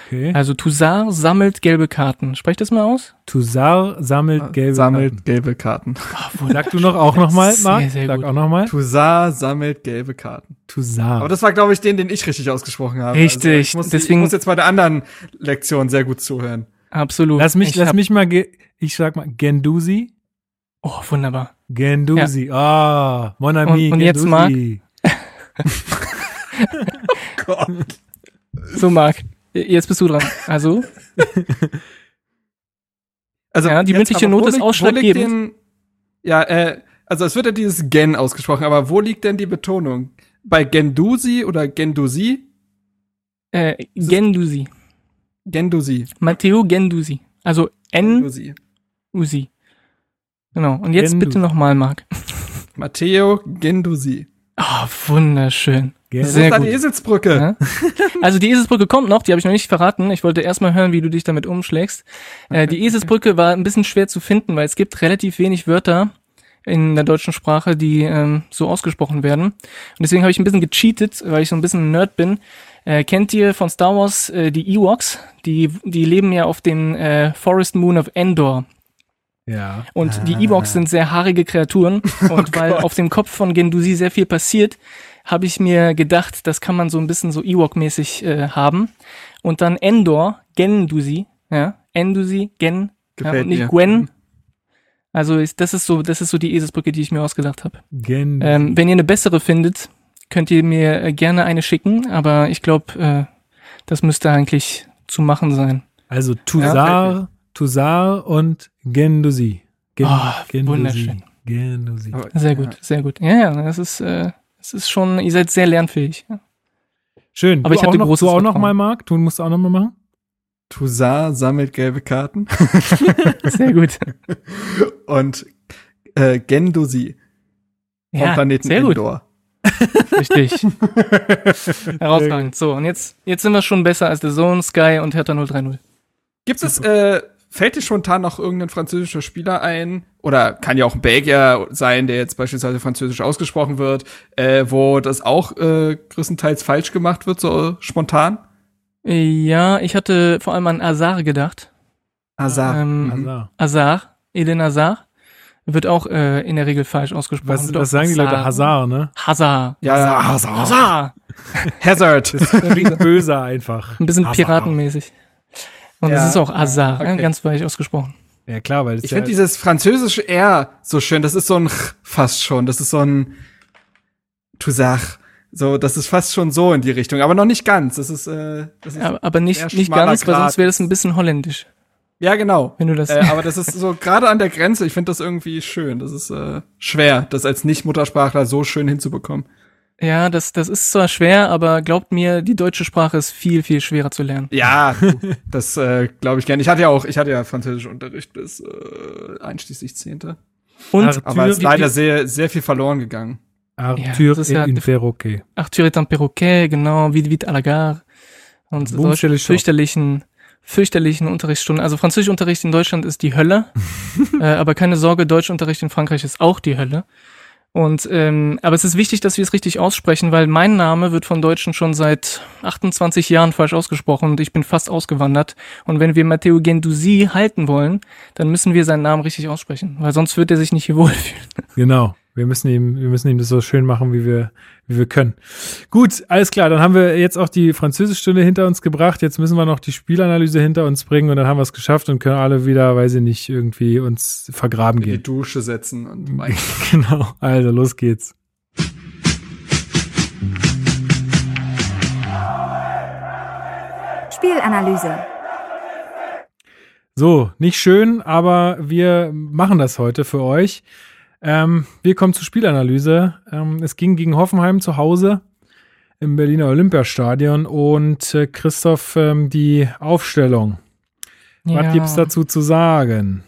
Okay. Also Toussaint sammelt gelbe Karten. Sprech das mal aus? Tusar sammelt gelbe sammelt gelbe Karten. Karten. Sag du noch auch nochmal, Sehr, Marc? sehr Sag gut. auch nochmal. Toussaint sammelt gelbe Karten. Tusar. Aber das war, glaube ich, den, den ich richtig ausgesprochen habe. Richtig, Also ich, muss, deswegen- ich muss jetzt bei der anderen Lektion sehr gut zuhören. Absolut. Lass mich, Ich lass mich mal, ge ich sag mal, Gendusi. Oh, wunderbar. Gendusi. Ah, mon ami, Und- und jetzt, Gendusi. So, Marc, jetzt bist du dran. Also, Also Ja, die mündliche Note ist ausschlaggebend. denn- Ja, äh, also es wird ja dieses Gen ausgesprochen, aber wo liegt denn die Betonung? Bei Gendusi oder Gendusi? äh, Gendusi. Gendusi. Matteo Gendusi. Also Gendusi. N-Usi. Genau. Und jetzt Gendusi. bitte nochmal, Marc. Matteo Gendusi. Ah, wunderschön. Wo Sehr ist die. Eselsbrücke? Ja. Also die Eselsbrücke kommt noch, die habe ich noch nicht verraten. Ich wollte erstmal hören, wie du dich damit umschlägst. Äh, die Eselsbrücke war ein bisschen schwer zu finden, weil es gibt relativ wenig Wörter in der deutschen Sprache, die ähm, so ausgesprochen werden. Und deswegen habe ich ein bisschen gecheatet, weil ich so ein bisschen ein Nerd bin. Äh, kennt ihr von Star Wars äh, die Ewoks? Die, die leben ja auf den äh, Forest Moon of Endor. Ja. Und die Ewoks sind sehr haarige Kreaturen. Und weil auf dem Kopf von Gendusi sehr viel passiert, habe ich mir gedacht, das kann man so ein bisschen so Ewok-mäßig äh, haben. Und dann Endor, Gendusi, ja, Endusi, Gen, ja, Gefällt und nicht mir. Gwen. Also ist, das ist so, das ist so die Eselsbrücke, die ich mir ausgedacht habe. Gen Ähm, wenn ihr eine bessere findet, könnt ihr mir äh, gerne eine schicken, aber ich glaube, äh, das müsste eigentlich zu machen sein. also Tusar, Tusar und Gendusi. Gen Ah, wunderschön. Gendusi. Sehr ja. gut, sehr gut. Ja, ja, das ist, äh, das ist schon, ihr seid sehr lernfähig. Ja. Schön. Aber du ich hatte auch noch, großes Du auch noch mal, Marc? Du musst auch noch mal machen? Toussaint sammelt gelbe Karten. Sehr gut. Und äh, Gendusi vom Ja, Planeten sehr gut. Endor. Richtig. Herausragend. So, und jetzt, jetzt sind wir schon besser als The Zone, Sky und Hertha 030. Gibt es, äh, fällt dir spontan noch irgendein französischer Spieler ein? Oder kann ja auch ein Belgier sein, der jetzt beispielsweise französisch ausgesprochen wird, äh, wo das auch äh, größtenteils falsch gemacht wird, so spontan? Ja, ich hatte vor allem an Azar gedacht. Hazard. Ähm, Mhm. Azar, Eden Azar, wird auch äh, in der Regel falsch ausgesprochen. was, was sagen die Leute? Hazard, ne? Hazard. Ja, ja, Hazard. Hazard. Hazard. Klingt böser einfach. Ein bisschen Hazard. piratenmäßig. Und Ja, es ist auch Azar, okay. ja, ganz weich ausgesprochen. Ja, klar, weil das Ich ja, finde dieses französische R so schön. Das ist so ein Ch fast schon. Das ist so ein Toussaint. So, das ist fast schon so in die Richtung, aber noch nicht ganz. Das ist, äh, das ist Aber, aber nicht, nicht ganz, weil Grat. sonst wäre das ein bisschen holländisch, ja genau. wenn du das. äh, aber das ist so gerade an der Grenze. Ich finde das irgendwie schön. Das ist äh, schwer, das als Nicht-Muttersprachler so schön hinzubekommen. Ja, das, das ist zwar schwer, aber glaubt mir, die deutsche Sprache ist viel, viel schwerer zu lernen. Ja, das äh, glaube ich gerne. Ich hatte ja auch, ich hatte ja Französischunterricht bis äh, einschließlich Zehnte. Und Arthur- Aber es ist wie- leider wie- sehr, sehr viel verloren gegangen. Arthur das ist ja- et une perroquet. Arthur est un perroquet, genau, vite vite à la gare. Und Boom, solche fürchterlichen, fürchterlichen Unterrichtsstunden. Also Französischunterricht in Deutschland ist die Hölle. äh, aber keine Sorge, Deutschunterricht in Frankreich ist auch die Hölle. Und ähm, aber es ist wichtig, dass wir es richtig aussprechen, weil mein Name wird von Deutschen schon seit 28 Jahren falsch ausgesprochen und ich bin fast ausgewandert. Und wenn wir Matteo Gendusi halten wollen, dann müssen wir seinen Namen richtig aussprechen, weil sonst wird er sich nicht hier wohlfühlen. Genau. Wir müssen ihm, wir müssen ihm das so schön machen, wie wir, wie wir können. Gut, alles klar. Dann haben wir jetzt auch die Französischstunde hinter uns gebracht. Jetzt müssen wir noch die Spielanalyse hinter uns bringen und dann haben wir es geschafft und können alle wieder, weiß ich nicht, irgendwie uns vergraben In die gehen. Dusche setzen und mein genau. Also, los geht's. Spielanalyse. So, nicht schön, aber wir machen das heute für euch. Ähm, wir kommen zur Spielanalyse. Ähm, es ging gegen Hoffenheim zu Hause im Berliner Olympiastadion und äh, Christoph, ähm, die Aufstellung. Was gibt's dazu zu sagen?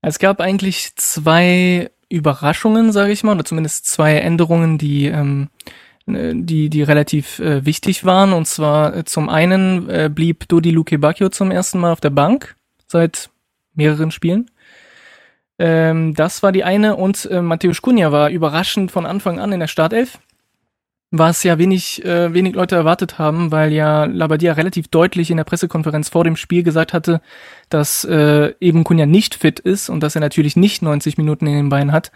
Es gab eigentlich zwei Überraschungen, sage ich mal, oder zumindest zwei Änderungen, die ähm, äh, die die relativ äh, wichtig waren. Und zwar äh, zum einen äh, blieb Dodi Luke Bacchio zum ersten Mal auf der Bank seit mehreren Spielen. Ähm, das war die eine und äh, Matthäus Cunha war überraschend von Anfang an in der Startelf was ja wenig, äh, wenig Leute erwartet haben, weil ja Labadia relativ deutlich in der Pressekonferenz vor dem Spiel gesagt hatte, dass äh, eben Kunja nicht fit ist und dass er natürlich nicht 90 Minuten in den Beinen hat.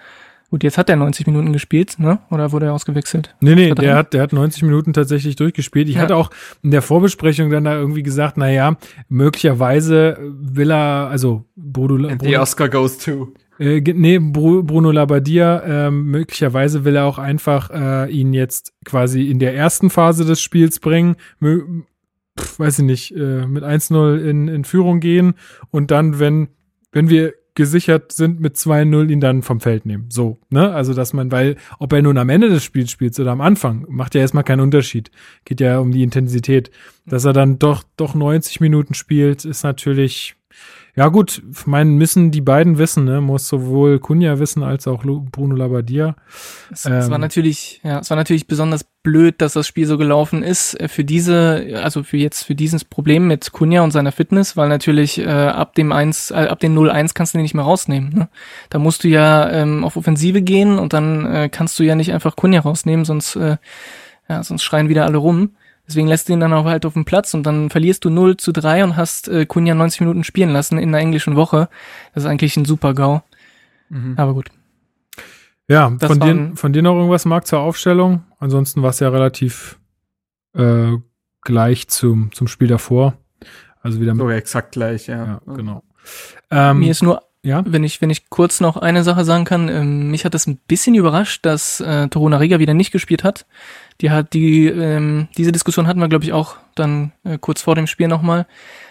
Gut, jetzt hat er 90 Minuten gespielt, ne? Oder wurde er ausgewechselt? Nee, nee, der hat, der hat 90 Minuten tatsächlich durchgespielt. Ich Ja. hatte auch in der Vorbesprechung dann da irgendwie gesagt, na ja, möglicherweise will er, also Bruno, The Bruno, Oscar goes to. äh, nee, Bru- Bruno Labbadia, ähm, möglicherweise will er auch einfach äh, ihn jetzt quasi in der ersten Phase des Spiels bringen, mö- pf, weiß ich nicht, äh, mit 1-0 in, in Führung gehen und dann, wenn, wenn wir gesichert sind mit 2-0, ihn dann vom Feld nehmen. So, ne? Also, dass man, weil, ob er nun am Ende des Spiels spielt oder am Anfang, macht ja erstmal keinen Unterschied. Geht ja um die Intensität. Dass er dann doch, doch 90 Minuten spielt, ist natürlich, ja gut, ich meine, müssen die beiden wissen, ne? Muss sowohl Kunja wissen als auch Bruno Labbadia. Es, es war Ähm. natürlich, ja, es war natürlich besonders blöd, dass das Spiel so gelaufen ist äh, für diese, also für jetzt für dieses Problem mit Kunja und seiner Fitness, weil natürlich äh, ab dem 1, äh, ab dem 0-1 kannst du den nicht mehr rausnehmen. Ne? Da musst du ja ähm, auf Offensive gehen und dann äh, kannst du ja nicht einfach Kunja rausnehmen, sonst, äh, ja, sonst schreien wieder alle rum. Deswegen lässt du ihn dann auch halt auf dem Platz und dann verlierst du 0 zu 3 und hast äh, Kunja 90 Minuten spielen lassen in einer englischen Woche. Das ist eigentlich ein super GAU. Aber gut. Ja, Das von dir, von dir noch irgendwas, Marc, zur Aufstellung? Ansonsten war es ja relativ äh, gleich zum, zum Spiel davor. Also wieder mit, Sogar exakt gleich, ja. ja, genau. Ähm, Mir ist nur ja, Wenn ich, wenn ich kurz noch eine Sache sagen kann, ähm, mich hat es ein bisschen überrascht, dass äh, Toruna Riga wieder nicht gespielt hat. Die hat die, ähm, diese Diskussion hatten wir, glaube ich, auch dann äh, kurz vor dem Spiel nochmal,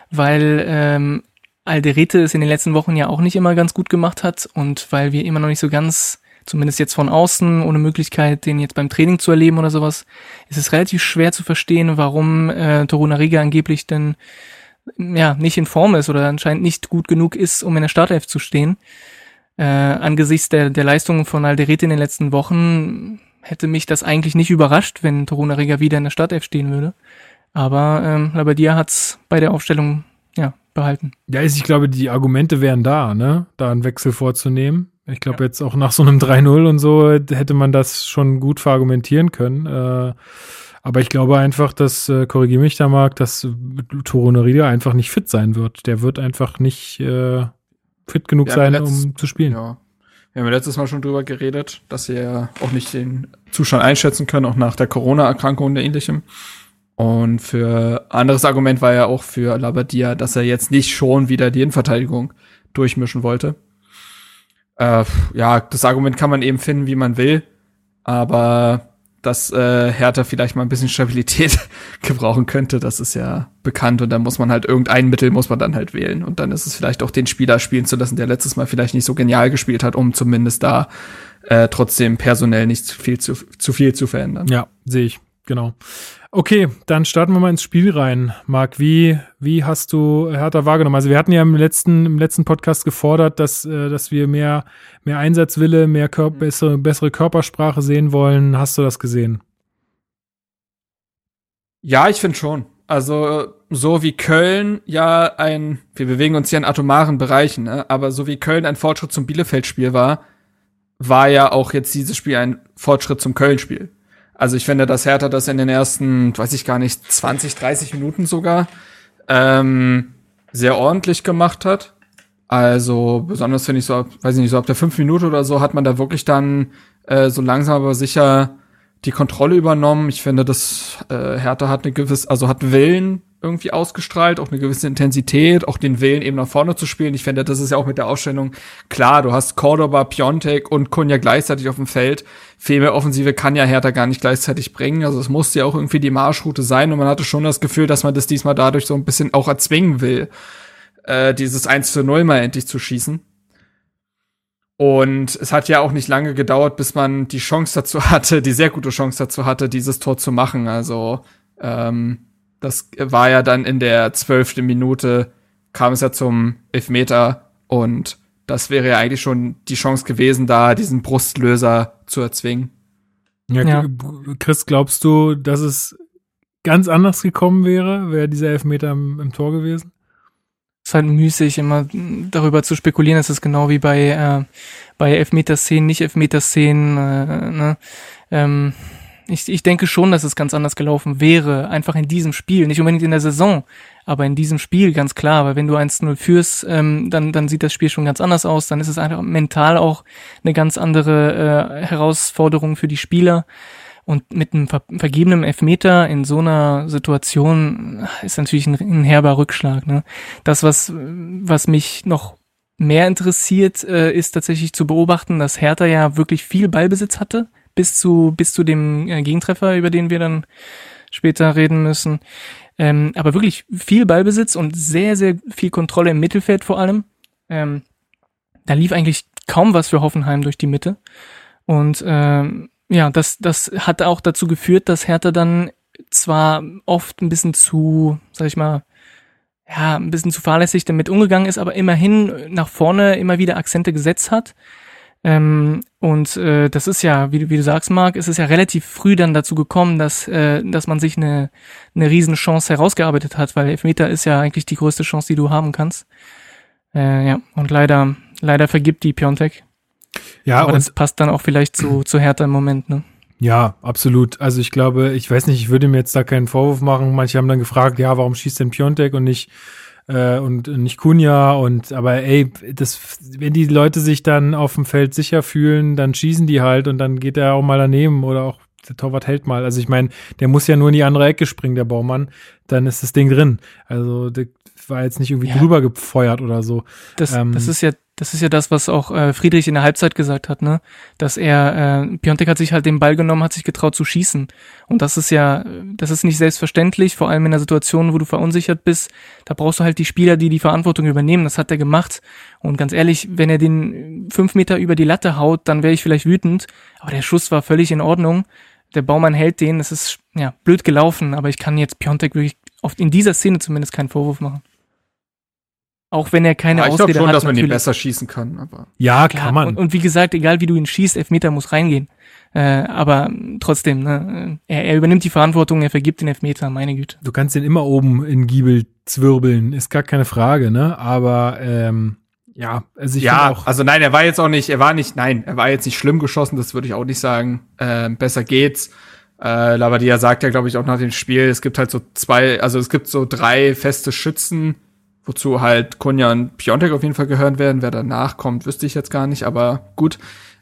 weil ähm, Alderete es in den letzten Wochen ja auch nicht immer ganz gut gemacht hat und weil wir immer noch nicht so ganz, zumindest jetzt von außen, ohne Möglichkeit, den jetzt beim Training zu erleben oder sowas, ist es relativ schwer zu verstehen, warum äh, Toruna Riga angeblich denn ja, nicht in Form ist oder anscheinend nicht gut genug ist, um in der Startelf zu stehen. Äh, angesichts der, der Leistungen von Alderete in den letzten Wochen hätte mich das eigentlich nicht überrascht, wenn Toruna Riga wieder in der Startelf stehen würde. Aber ähm, Labadia hat's bei der Aufstellung ja, behalten. ja, ist, ich glaube, die Argumente wären da, ne? Da einen Wechsel vorzunehmen. Ich glaube, jetzt auch nach so einem 3-0 und so hätte man das schon gut verargumentieren können. Äh, aber ich glaube einfach, dass, äh, korrigiere mich da, Marc, dass Toro Nerida einfach nicht fit sein wird. Der wird einfach nicht äh, fit genug Ja, sein, um zu spielen. Ja. Wir haben ja letztes Mal schon drüber geredet, dass sie ja auch nicht den Zustand einschätzen können, auch nach der Corona-Erkrankung und ähnlichem. Und für anderes Argument war ja auch für Labadia, dass er jetzt nicht schon wieder die Innenverteidigung durchmischen wollte. Äh, ja, das Argument kann man eben finden, wie man will, aber dass äh, Hertha vielleicht mal ein bisschen Stabilität gebrauchen könnte, das ist ja bekannt und dann muss man halt irgendein Mittel muss man dann halt wählen und dann ist es vielleicht auch den Spieler spielen zu lassen, der letztes Mal vielleicht nicht so genial gespielt hat, um zumindest da äh, trotzdem personell nicht zu viel zu, zu viel zu verändern. Ja, sehe ich, genau. Okay, dann starten wir mal ins Spiel rein. Marc, wie, wie hast du Hertha wahrgenommen? Also wir hatten ja im letzten, im letzten Podcast gefordert, dass, äh, dass wir mehr, mehr Einsatzwille, mehr Kör bessere, bessere Körpersprache sehen wollen. Hast du das gesehen? Ja, ich finde schon. Also so wie Köln ja ein, wir bewegen uns hier in atomaren Bereichen, ne? aber so wie Köln ein Fortschritt zum Bielefeld-Spiel war, war ja auch jetzt dieses Spiel ein Fortschritt zum Köln-Spiel. Also ich finde, dass Hertha das in den ersten, weiß ich gar nicht, 20, 30 Minuten sogar ähm, sehr ordentlich gemacht hat. Also besonders finde ich so, weiß ich nicht, so ab der fünf Minute oder so hat man da wirklich dann äh, so langsam aber sicher die Kontrolle übernommen. Ich finde, dass äh, Hertha hat eine gewisse, also hat Willen irgendwie ausgestrahlt, auch eine gewisse Intensität, auch den Willen eben nach vorne zu spielen. Ich finde, das ist ja auch mit der Ausstellung klar. Du hast Cordoba, Piontek und Kunja gleichzeitig auf dem Feld. Viel mehr Offensive kann ja Hertha gar nicht gleichzeitig bringen. Also es musste ja auch irgendwie die Marschroute sein und man hatte schon das Gefühl, dass man das diesmal dadurch so ein bisschen auch erzwingen will, äh, dieses 1 zu 0 mal endlich zu schießen. Und es hat ja auch nicht lange gedauert, bis man die Chance dazu hatte, die sehr gute Chance dazu hatte, dieses Tor zu machen. Also ähm, das war ja dann in der zwölften Minute, kam es ja zum Elfmeter und das wäre ja eigentlich schon die Chance gewesen, da diesen Brustlöser zu erzwingen. Ja, Ja. Chris, glaubst du, dass es ganz anders gekommen wäre? Wäre dieser Elfmeter im, im Tor gewesen? ist halt müßig, immer darüber zu spekulieren. Es ist genau wie bei, äh, bei Elfmeterszenen, nicht Elfmeterszenen. Äh, ne? ähm, ich, ich denke schon, dass es ganz anders gelaufen wäre. Einfach in diesem Spiel, nicht unbedingt in der Saison, aber in diesem Spiel ganz klar. Weil wenn du 1-0 führst, ähm, dann, dann sieht das Spiel schon ganz anders aus. Dann ist es einfach mental auch eine ganz andere äh, Herausforderung für die Spieler. Und mit einem ver vergebenen Elfmeter in so einer Situation ist natürlich ein, ein herber Rückschlag. Ne? Das, was, was mich noch mehr interessiert, äh, ist tatsächlich zu beobachten, dass Hertha ja wirklich viel Ballbesitz hatte, bis zu, bis zu dem äh, Gegentreffer, über den wir dann später reden müssen. Ähm, aber wirklich viel Ballbesitz und sehr, sehr viel Kontrolle im Mittelfeld vor allem. Ähm, da lief eigentlich kaum was für Hoffenheim durch die Mitte. Und ähm, ja, das, das hat auch dazu geführt, dass Hertha dann zwar oft ein bisschen zu, sag ich mal, ja, ein bisschen zu fahrlässig damit umgegangen ist, aber immerhin nach vorne immer wieder Akzente gesetzt hat. Ähm, und äh, das ist ja, wie, du- wie du sagst, Marc, es ist ja relativ früh dann dazu gekommen, dass, äh, dass man sich eine, eine Riesenchance herausgearbeitet hat, weil Elfmeter ist ja eigentlich die größte Chance, die du haben kannst. Äh, ja, und leider, leider vergibt die Piontek. Ja, aber und das passt dann auch vielleicht zu, zu Hertha im Moment, ne? Ja, absolut. Also ich glaube, ich weiß nicht, ich würde mir jetzt da keinen Vorwurf machen. Manche haben dann gefragt, ja, warum schießt denn Piontek und nicht äh, und nicht Kunja und aber ey, das wenn die Leute sich dann auf dem Feld sicher fühlen, dann schießen die halt und dann geht er auch mal daneben oder auch der Torwart hält mal. Also ich meine, der muss ja nur in die andere Ecke springen, der Baumann, dann ist das Ding drin. Also der war jetzt nicht irgendwie Ja. drüber gefeuert oder so. Das, Ähm, das ist ja, das ist ja das, was auch äh, Friedrich in der Halbzeit gesagt hat, ne? Dass er, äh, Piontek hat sich halt den Ball genommen, hat sich getraut zu schießen. Und das ist ja, das ist nicht selbstverständlich, vor allem in einer Situation, wo du verunsichert bist. Da brauchst du halt die Spieler, die die Verantwortung übernehmen. Das hat er gemacht. Und ganz ehrlich, wenn er den fünf Meter über die Latte haut, dann wäre ich vielleicht wütend. Aber der Schuss war völlig in Ordnung. Der Baumann hält den. Das ist ja blöd gelaufen, aber ich kann jetzt Piontek wirklich oft in dieser Szene zumindest keinen Vorwurf machen. Auch wenn er keine Ja, ich glaube Ausrede schon, hat. dass man ihn natürlich. besser schießen kann, aber. Ja, Klar, kann man. Und, und wie gesagt, egal wie du ihn schießt, Elfmeter muss reingehen. Äh, aber trotzdem, ne, er, er übernimmt die Verantwortung, er vergibt den Elfmeter, meine Güte. du kannst den immer oben in Giebel zwirbeln, ist gar keine Frage, ne? Aber ähm, ja, also ich ja, auch, also nein, er war jetzt auch nicht, er war nicht, nein, er war jetzt nicht schlimm geschossen, das würde ich auch nicht sagen. Ähm, besser geht's. Äh, Labadia sagt ja, glaube ich, auch nach dem Spiel, es gibt halt so zwei, also es gibt so drei feste Schützen, wozu halt Kunja und Piontek auf jeden Fall gehören werden. Wer danach kommt, wüsste ich jetzt gar nicht, aber gut.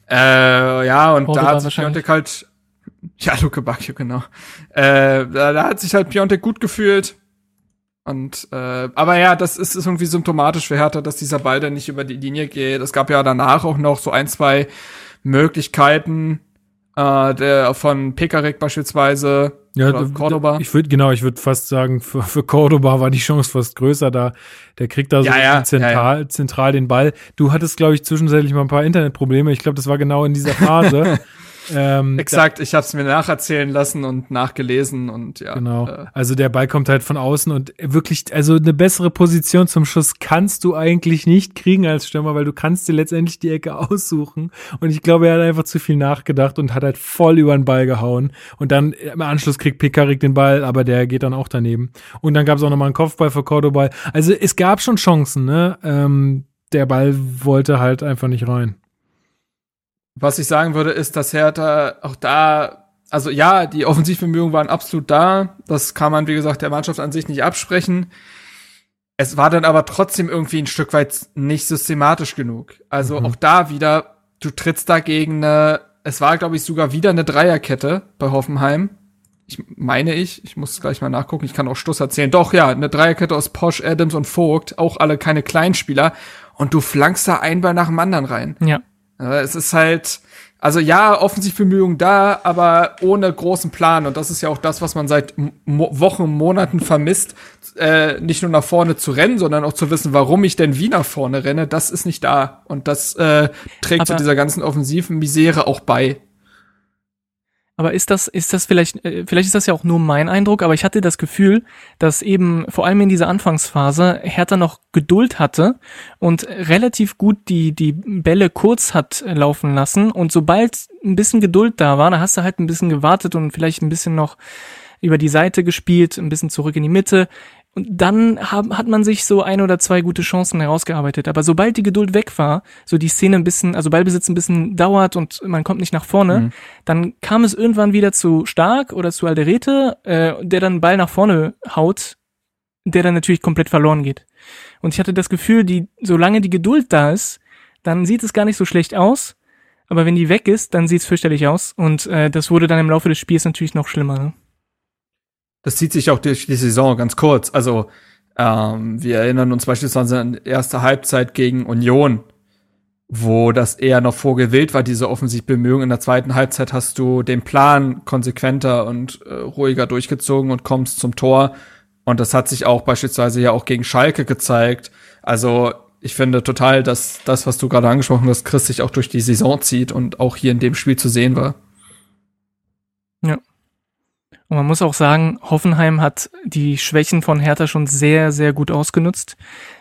Äh, ja, und Cordoba da hat sich. Piontek halt, ja, Luke Bacchio, genau. Äh, da, da hat sich halt Piontek gut gefühlt. Und äh, aber ja, das ist, ist irgendwie symptomatisch für Hertha, dass dieser Ball dann nicht über die Linie geht. Es gab ja danach auch noch so ein, zwei Möglichkeiten äh, der von Pekarik beispielsweise ja, oder Cordoba. Ich würde genau, ich würde fast sagen, für, für Cordoba war die Chance fast größer da. Der kriegt da so Ja, ja, zentral, zentral den Ball. Du hattest, glaube ich, zwischenzeitlich mal ein paar Internetprobleme. Ich glaube, das war genau in dieser Phase. ähm, Exakt, ich habe es mir nacherzählen lassen und nachgelesen und ja. Genau. Äh, Also der Ball kommt halt von außen und wirklich, also eine bessere Position zum Schuss kannst du eigentlich nicht kriegen als Stürmer, weil du kannst dir letztendlich die Ecke aussuchen. Und ich glaube, er hat einfach zu viel nachgedacht und hat halt voll über den Ball gehauen. Und dann im Anschluss kriegt Pekarik den Ball, aber der geht dann auch daneben. Und dann gab es auch nochmal einen Kopfball für Cordoba. Also es gab schon Chancen, ne? Ähm, der Ball wollte halt einfach nicht rein. Was ich sagen würde, ist, dass Hertha auch da, also ja, die Offensivbemühungen waren absolut da. Das kann man, wie gesagt, der Mannschaft an sich nicht absprechen. Es war dann aber trotzdem irgendwie ein Stück weit nicht systematisch genug. Also auch da wieder, du trittst da gegen eine, es war, glaube ich, sogar wieder eine Dreierkette bei Hoffenheim. Ich meine ich, ich muss gleich mal nachgucken, ich kann auch Stuss erzählen. Doch, ja, eine Dreierkette aus Posch, Adams und Vogt, auch alle keine Kleinspieler. Und du flankst da ein Ball nach dem anderen rein. Ja. Es ist halt, also ja, Offensivbemühungen da, aber ohne großen Plan. Und das ist ja auch das, was man seit Mo Wochen, Monaten vermisst, äh, nicht nur nach vorne zu rennen, sondern auch zu wissen, warum ich denn wie nach vorne renne. Das ist nicht da. Und das äh, trägt zu Aber- dieser ganzen offensiven Misere auch bei. Aber ist das, ist das vielleicht, äh, vielleicht ist das ja auch nur mein Eindruck, aber ich hatte das Gefühl, dass eben vor allem in dieser Anfangsphase Hertha noch Geduld hatte und relativ gut die, die Bälle kurz hat laufen lassen. Und sobald ein bisschen Geduld da war, da hast du halt ein bisschen gewartet und vielleicht ein bisschen noch über die Seite gespielt, ein bisschen zurück in die Mitte. Und dann haben, hat man sich so ein oder zwei gute Chancen herausgearbeitet. Aber sobald die Geduld weg war, so die Szene ein bisschen, also Ballbesitz ein bisschen dauert und man kommt nicht nach vorne, Mhm. dann kam es irgendwann wieder zu Stark oder zu Alderete, äh, der dann einen Ball nach vorne haut, der dann natürlich komplett verloren geht. Und ich hatte das Gefühl, die, solange die Geduld da ist, dann sieht es gar nicht so schlecht aus. Aber wenn die weg ist, dann sieht es fürchterlich aus. Und äh, das wurde dann im Laufe des Spiels natürlich noch schlimmer. Ne? Das zieht sich auch durch die Saison ganz kurz. Also ähm, wir erinnern uns beispielsweise an die erste Halbzeit gegen Union, wo das eher noch vorgewillt war, diese Offensivbemühungen. In der zweiten Halbzeit hast du den Plan konsequenter und äh, ruhiger durchgezogen und kommst zum Tor. Und das hat sich auch beispielsweise ja auch gegen Schalke gezeigt. Also ich finde total, dass das, was du gerade angesprochen hast, Chris sich auch durch die Saison zieht und auch hier in dem Spiel zu sehen war. Und man muss auch sagen, Hoffenheim hat die Schwächen von Hertha schon sehr, sehr gut ausgenutzt,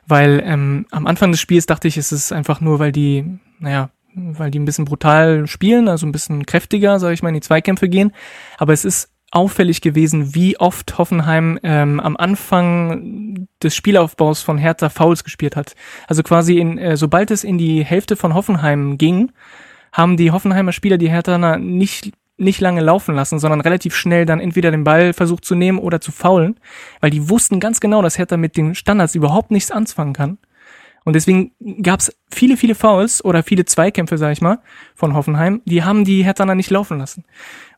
weil ähm, am Anfang des Spiels dachte ich, es ist einfach nur, weil die, naja, weil die ein bisschen brutal spielen, also ein bisschen kräftiger, sage ich mal, in die Zweikämpfe gehen. Aber es ist auffällig gewesen, wie oft Hoffenheim ähm, am Anfang des Spielaufbaus von Hertha Fouls gespielt hat. Also quasi in, äh, sobald es in die Hälfte von Hoffenheim ging, haben die Hoffenheimer Spieler die Hertha nicht nicht lange laufen lassen, sondern relativ schnell dann entweder den Ball versucht zu nehmen oder zu faulen, weil die wussten ganz genau, dass Hertha mit den Standards überhaupt nichts anfangen kann. Und deswegen gab's viele, viele Fouls oder viele Zweikämpfe, sag ich mal, von Hoffenheim, die haben die Hertha dann nicht laufen lassen.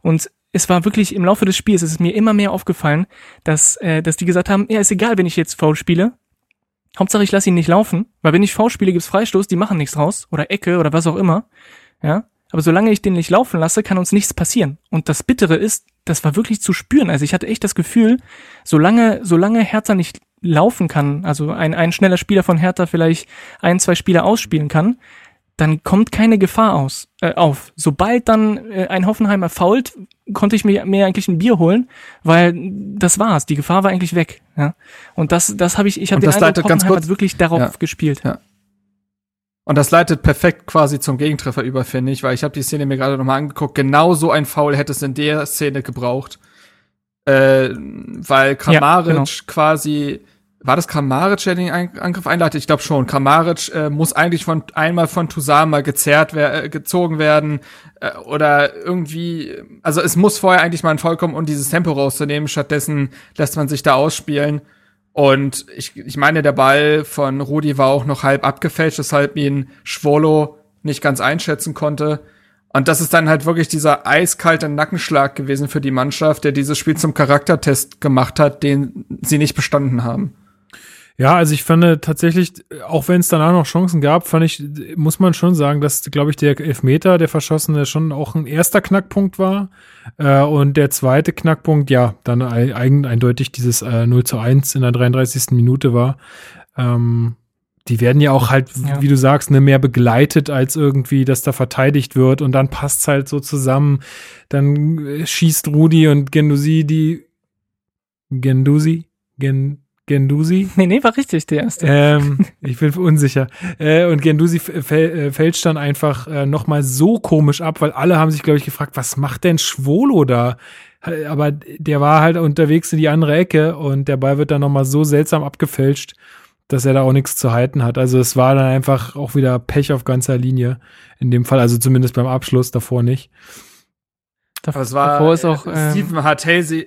Und es war wirklich im Laufe des Spiels, es ist mir immer mehr aufgefallen, dass, äh, dass die gesagt haben, ja, ist egal, wenn ich jetzt Foul spiele. Hauptsache, ich lasse ihn nicht laufen, weil wenn ich Foul spiele, gibt's Freistoß, die machen nichts raus oder Ecke oder was auch immer. Ja, aber solange ich den nicht laufen lasse, kann uns nichts passieren. Und das Bittere ist, das war wirklich zu spüren. Also ich hatte echt das Gefühl, solange, solange Hertha nicht laufen kann, also ein, ein schneller Spieler von Hertha vielleicht ein, zwei Spieler ausspielen kann, dann kommt keine Gefahr aus, äh, auf. Sobald dann äh, ein Hoffenheimer fault, konnte ich mir, mir eigentlich ein Bier holen, weil das war's. Die Gefahr war eigentlich weg. Ja? Und das, das habe ich, ich habe den das Eindruck, leitet ganz Hoffenheim kurz- hat wirklich darauf Ja. gespielt. Ja. Und das leitet perfekt quasi zum Gegentreffer über, finde ich, weil ich habe die Szene mir gerade nochmal angeguckt. Genau so ein Foul hätte es in der Szene gebraucht. Äh, weil Kramaric genau. quasi, war das Kramaric, der den Angriff einleitet? Ich glaube schon. Kramaric äh, muss eigentlich von einmal von Tusama gezerrt wer äh, gezogen werden äh, oder irgendwie, also es muss vorher eigentlich mal ein Foul kommen, um dieses Tempo rauszunehmen. Stattdessen lässt man sich da ausspielen. Und ich, ich meine, der Ball von Rudi war auch noch halb abgefälscht, weshalb ihn Schwolo nicht ganz einschätzen konnte. Und das ist dann halt wirklich dieser eiskalte Nackenschlag gewesen für die Mannschaft, der dieses Spiel zum Charaktertest gemacht hat, den sie nicht bestanden haben. Ja, also ich fand tatsächlich, auch wenn es danach noch Chancen gab, fand ich, muss man schon sagen, dass, glaube ich, der Elfmeter, der verschossene, schon auch ein erster Knackpunkt war. Äh, und der zweite Knackpunkt, ja, dann ei- eigen, eindeutig dieses äh, 0 zu 1 in der 33. Minute war. Ähm, die werden ja auch halt, Ja. wie du sagst, ne, mehr begleitet, als irgendwie, dass da verteidigt wird und dann passt's halt so zusammen. Dann äh, schießt Rudi und Gendusi die Gendusi? Gen, Gendusi? Nee, nee, war richtig, der erste. Ähm, ich bin unsicher. Äh, und Gendusi äh, fälscht dann einfach äh, nochmal so komisch ab, weil alle haben sich, glaube ich, gefragt, was macht denn Schwolo da? Äh, Aber der war halt unterwegs in die andere Ecke und der Ball wird dann nochmal so seltsam abgefälscht, dass er da auch nichts zu halten hat. Also es war dann einfach auch wieder Pech auf ganzer Linie. In dem Fall, also zumindest beim Abschluss, davor nicht. Dav- Aber es war davor ist auch, äh, ähm, Steven Hartelse,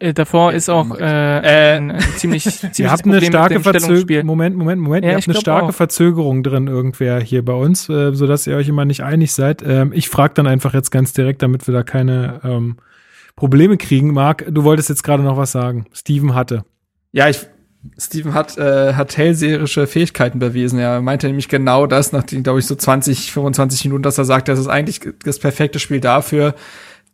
äh, davor ist auch äh, Äh, ein, ein ziemlich, ziemlich Ihr habt eine starke Verzögerung. Moment, Moment, Moment. Ja, Ihr ich habt eine starke auch. Verzögerung drin, irgendwer hier bei uns, äh, sodass ihr euch immer nicht einig seid. Ähm, ich frage dann einfach jetzt ganz direkt, damit wir da keine ähm, Probleme kriegen. Marc, du wolltest jetzt gerade noch was sagen. Steven hatte. Ja, ich, Steven hat, äh, hat hellseherische Fähigkeiten bewiesen. Er meinte nämlich genau das, nach den, glaube ich, so 20, 25 Minuten, dass er sagt, das ist eigentlich das perfekte Spiel dafür,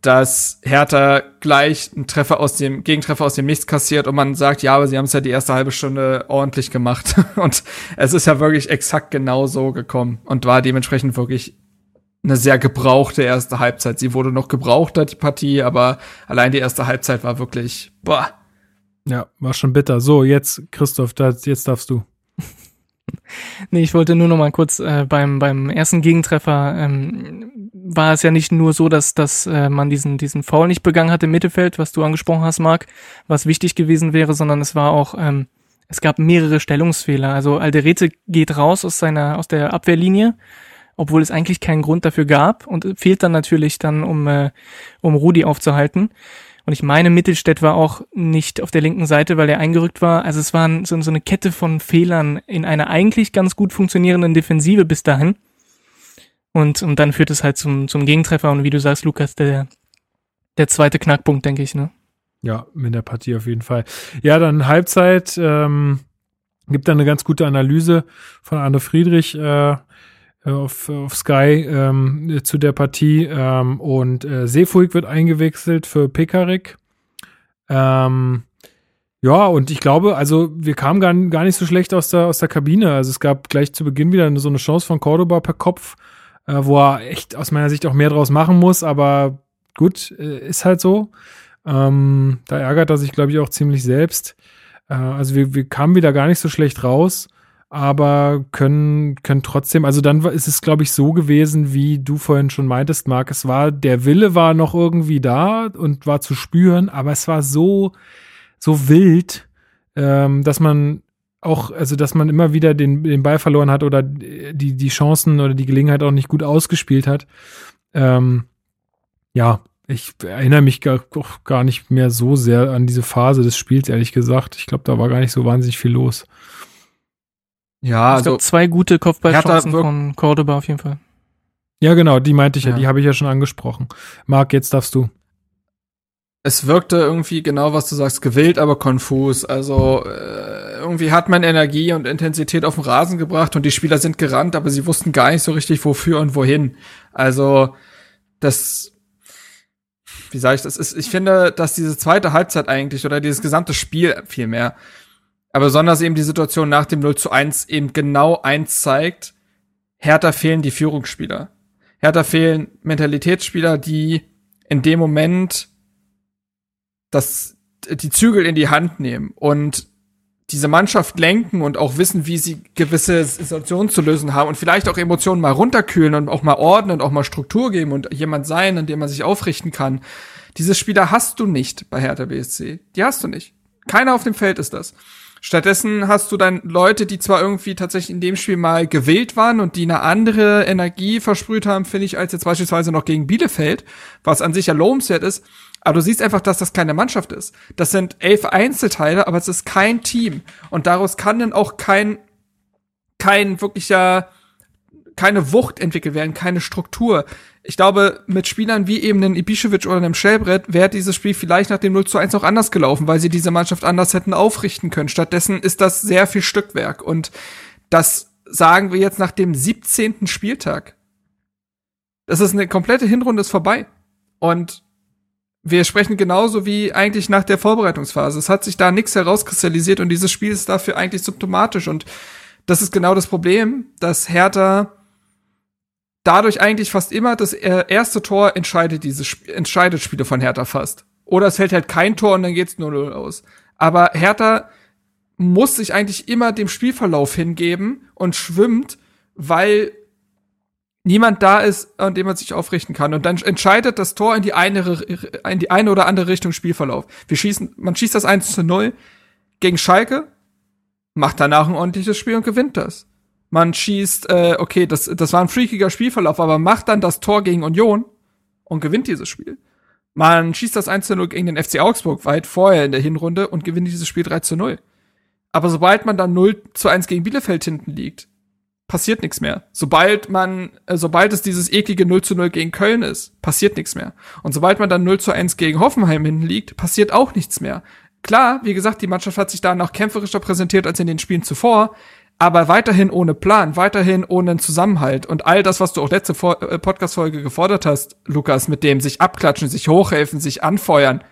dass Hertha gleich einen Treffer aus dem, Gegentreffer aus dem Nichts kassiert und man sagt, ja, aber sie haben es ja die erste halbe Stunde ordentlich gemacht. Und es ist ja wirklich exakt genau so gekommen und war dementsprechend wirklich eine sehr gebrauchte erste Halbzeit. Sie wurde noch gebrauchter, die Partie, aber allein die erste Halbzeit war wirklich, boah. Ja, war schon bitter. So, jetzt, Christoph, das, jetzt darfst du. Nee, ich wollte nur noch mal kurz äh, beim beim ersten Gegentreffer ähm, war es ja nicht nur so, dass dass äh, man diesen diesen Foul nicht begangen hat im Mittelfeld, was du angesprochen hast, Marc, was wichtig gewesen wäre, sondern es war auch ähm, es gab mehrere Stellungsfehler. Also Alderete geht raus aus seiner aus der Abwehrlinie, obwohl es eigentlich keinen Grund dafür gab und fehlt dann natürlich dann um äh, um Rudi aufzuhalten. Und ich meine, Mittelstädt war auch nicht auf der linken Seite, weil er eingerückt war. Also es waren so, so eine Kette von Fehlern in einer eigentlich ganz gut funktionierenden Defensive bis dahin. Und, und dann führt es halt zum, zum Gegentreffer. Und wie du sagst, Lukas, der, der zweite Knackpunkt, denke ich, ne? Ja, in der Partie auf jeden Fall. Ja, dann Halbzeit. Ähm, gibt da eine ganz gute Analyse von Arne Friedrich. Äh, auf, auf Sky ähm, zu der Partie ähm, und äh, Seefuig wird eingewechselt für Pekarik. Ähm, ja, und ich glaube, also wir kamen gar, gar nicht so schlecht aus der, aus der Kabine. Also es gab gleich zu Beginn wieder so eine Chance von Cordoba per Kopf, äh, wo er echt aus meiner Sicht auch mehr draus machen muss, aber gut, äh, ist halt so. Ähm, da ärgert er sich, glaube ich, auch ziemlich selbst. Äh, also wir, wir kamen wieder gar nicht so schlecht raus aber können, können trotzdem, also dann ist es, glaube ich, so gewesen, wie du vorhin schon meintest, Marc, es war, der Wille war noch irgendwie da und war zu spüren, aber es war so, so wild, ähm, dass man auch, also dass man immer wieder den, den Ball verloren hat oder die, die Chancen oder die Gelegenheit auch nicht gut ausgespielt hat. Ähm, ja, ich erinnere mich gar, gar nicht mehr so sehr an diese Phase des Spiels, ehrlich gesagt. Ich glaube, da war gar nicht so wahnsinnig viel los. Ja, ich also glaub, zwei gute Kopfballchancen von Cordoba auf jeden Fall. Ja, genau, die meinte ich ja, Ja. die habe ich ja schon angesprochen. Marc, jetzt darfst du. es wirkte irgendwie genau, was du sagst, gewillt, aber konfus. Also äh, irgendwie hat man Energie und Intensität auf den Rasen gebracht und die Spieler sind gerannt, aber sie wussten gar nicht so richtig, wofür und wohin. Also das, wie sage ich das? Ist, ich finde, dass diese zweite Halbzeit eigentlich oder dieses gesamte Spiel vielmehr, aber besonders eben die Situation nach dem 0 zu 1 eben genau eins zeigt, Hertha fehlen die Führungsspieler. Hertha fehlen Mentalitätsspieler, die in dem Moment das, die Zügel in die Hand nehmen und diese Mannschaft lenken und auch wissen, wie sie gewisse Situationen zu lösen haben und vielleicht auch Emotionen mal runterkühlen und auch mal ordnen und auch mal Struktur geben und jemand sein, an dem man sich aufrichten kann. Diese Spieler hast du nicht bei Hertha BSC. Die hast du nicht. Keiner auf dem Feld ist das. Stattdessen hast du dann Leute, die zwar irgendwie tatsächlich in dem Spiel mal gewählt waren und die eine andere Energie versprüht haben, finde ich, als jetzt beispielsweise noch gegen Bielefeld, was an sich ja lobenswert ist. Aber du siehst einfach, dass das keine Mannschaft ist. Das sind elf Einzelteile, aber es ist kein Team. Und daraus kann dann auch kein, kein wirklicher, keine Wucht entwickelt werden, keine Struktur. Ich glaube, mit Spielern wie eben einem Ibišević oder einem Schellbrett wäre dieses Spiel vielleicht nach dem 0 zu 1 auch anders gelaufen, weil sie diese Mannschaft anders hätten aufrichten können. Stattdessen ist das sehr viel Stückwerk. Und das sagen wir jetzt nach dem 17. Spieltag. Das ist eine komplette Hinrunde ist vorbei. Und wir sprechen genauso wie eigentlich nach der Vorbereitungsphase. Es hat sich da nichts herauskristallisiert und dieses Spiel ist dafür eigentlich symptomatisch. Und das ist genau das Problem, dass Hertha dadurch eigentlich fast immer das äh, erste Tor entscheidet diese Sp entscheidet Spiele von Hertha fast. Oder es fällt halt kein Tor und dann geht's 0-0 aus. Aber Hertha muss sich eigentlich immer dem Spielverlauf hingeben und schwimmt, weil niemand da ist, an dem man sich aufrichten kann. Und dann entscheidet das Tor in die eine, in die eine oder andere Richtung Spielverlauf. Wir schießen, man schießt das 1 zu 0 gegen Schalke, macht danach ein ordentliches Spiel und gewinnt das. Man schießt, äh, okay, das, das war ein freakiger Spielverlauf, aber macht dann das Tor gegen Union und gewinnt dieses Spiel. Man schießt das 1 zu 0 gegen den FC Augsburg weit vorher in der Hinrunde und gewinnt dieses Spiel 3 zu 0. Aber sobald man dann 0 zu 1 gegen Bielefeld hinten liegt, passiert nichts mehr. Sobald man, äh, sobald es dieses eklige 0 zu 0 gegen Köln ist, passiert nichts mehr. Und sobald man dann 0 zu 1 gegen Hoffenheim hinten liegt, passiert auch nichts mehr. Klar, wie gesagt, die Mannschaft hat sich da noch kämpferischer präsentiert als in den Spielen zuvor, aber weiterhin ohne Plan, weiterhin ohne Zusammenhalt. Und all das, was du auch letzte äh, Podcast-Folge gefordert hast, Lukas, mit dem sich abklatschen, sich hochhelfen, sich anfeuern,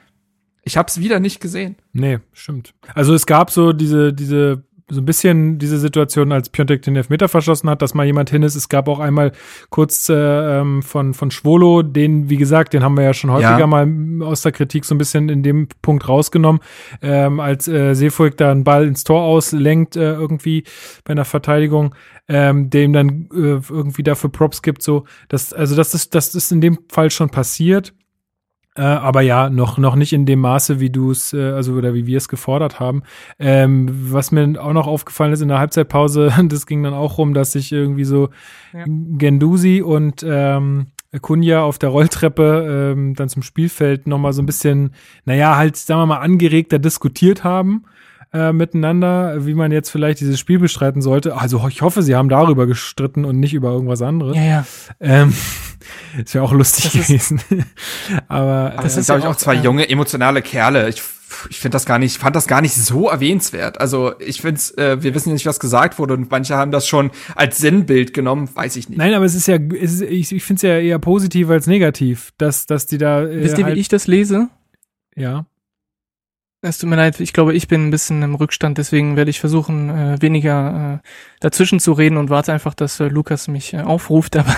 ich hab's wieder nicht gesehen. Nee, stimmt. Also es gab so diese, diese so ein bisschen diese Situation, als Piontek den Elfmeter verschossen hat, dass mal jemand hin ist. Es gab auch einmal kurz äh, ähm, von, von Schwolo, den, wie gesagt, den haben wir ja schon häufiger Ja. mal aus der Kritik so ein bisschen in dem Punkt rausgenommen, ähm, als äh, Seefolk da einen Ball ins Tor auslenkt, äh, irgendwie bei einer Verteidigung, ähm, dem dann äh, irgendwie dafür Props gibt, so, das, also das ist, das ist in dem Fall schon passiert. Äh, aber ja, noch, noch nicht in dem Maße, wie du es, äh, also oder wie wir es gefordert haben. Ähm, was mir auch noch aufgefallen ist in der Halbzeitpause, das ging dann auch rum, dass sich irgendwie so Ja. Gendusi und ähm, Kunja auf der Rolltreppe ähm, dann zum Spielfeld nochmal so ein bisschen, naja, halt, sagen wir mal, angeregter diskutiert haben äh, miteinander, wie man jetzt vielleicht dieses Spiel bestreiten sollte. Also ich hoffe, sie haben darüber gestritten und nicht über irgendwas anderes. Ja, ja. Ähm, ist ja auch lustig Das ist- gewesen. Aber Das Das sind, ist glaube ich, auch zwei äh, junge, emotionale Kerle. Ich, ich finde das gar nicht, fand das gar nicht so erwähnenswert. Also ich finde äh, wir wissen ja nicht, was gesagt wurde und manche haben das schon als Sinnbild genommen, weiß ich nicht. Nein, aber es ist ja, es ist, ich, ich finde es ja eher positiv als negativ, dass, dass die da. Äh, Wisst ihr, wie halt, ich das lese? Ja. Es tut mir leid, ich glaube, ich bin ein bisschen im Rückstand, deswegen werde ich versuchen, äh, weniger äh, dazwischen zu reden und warte einfach, dass äh, Lukas mich äh, aufruft. Aber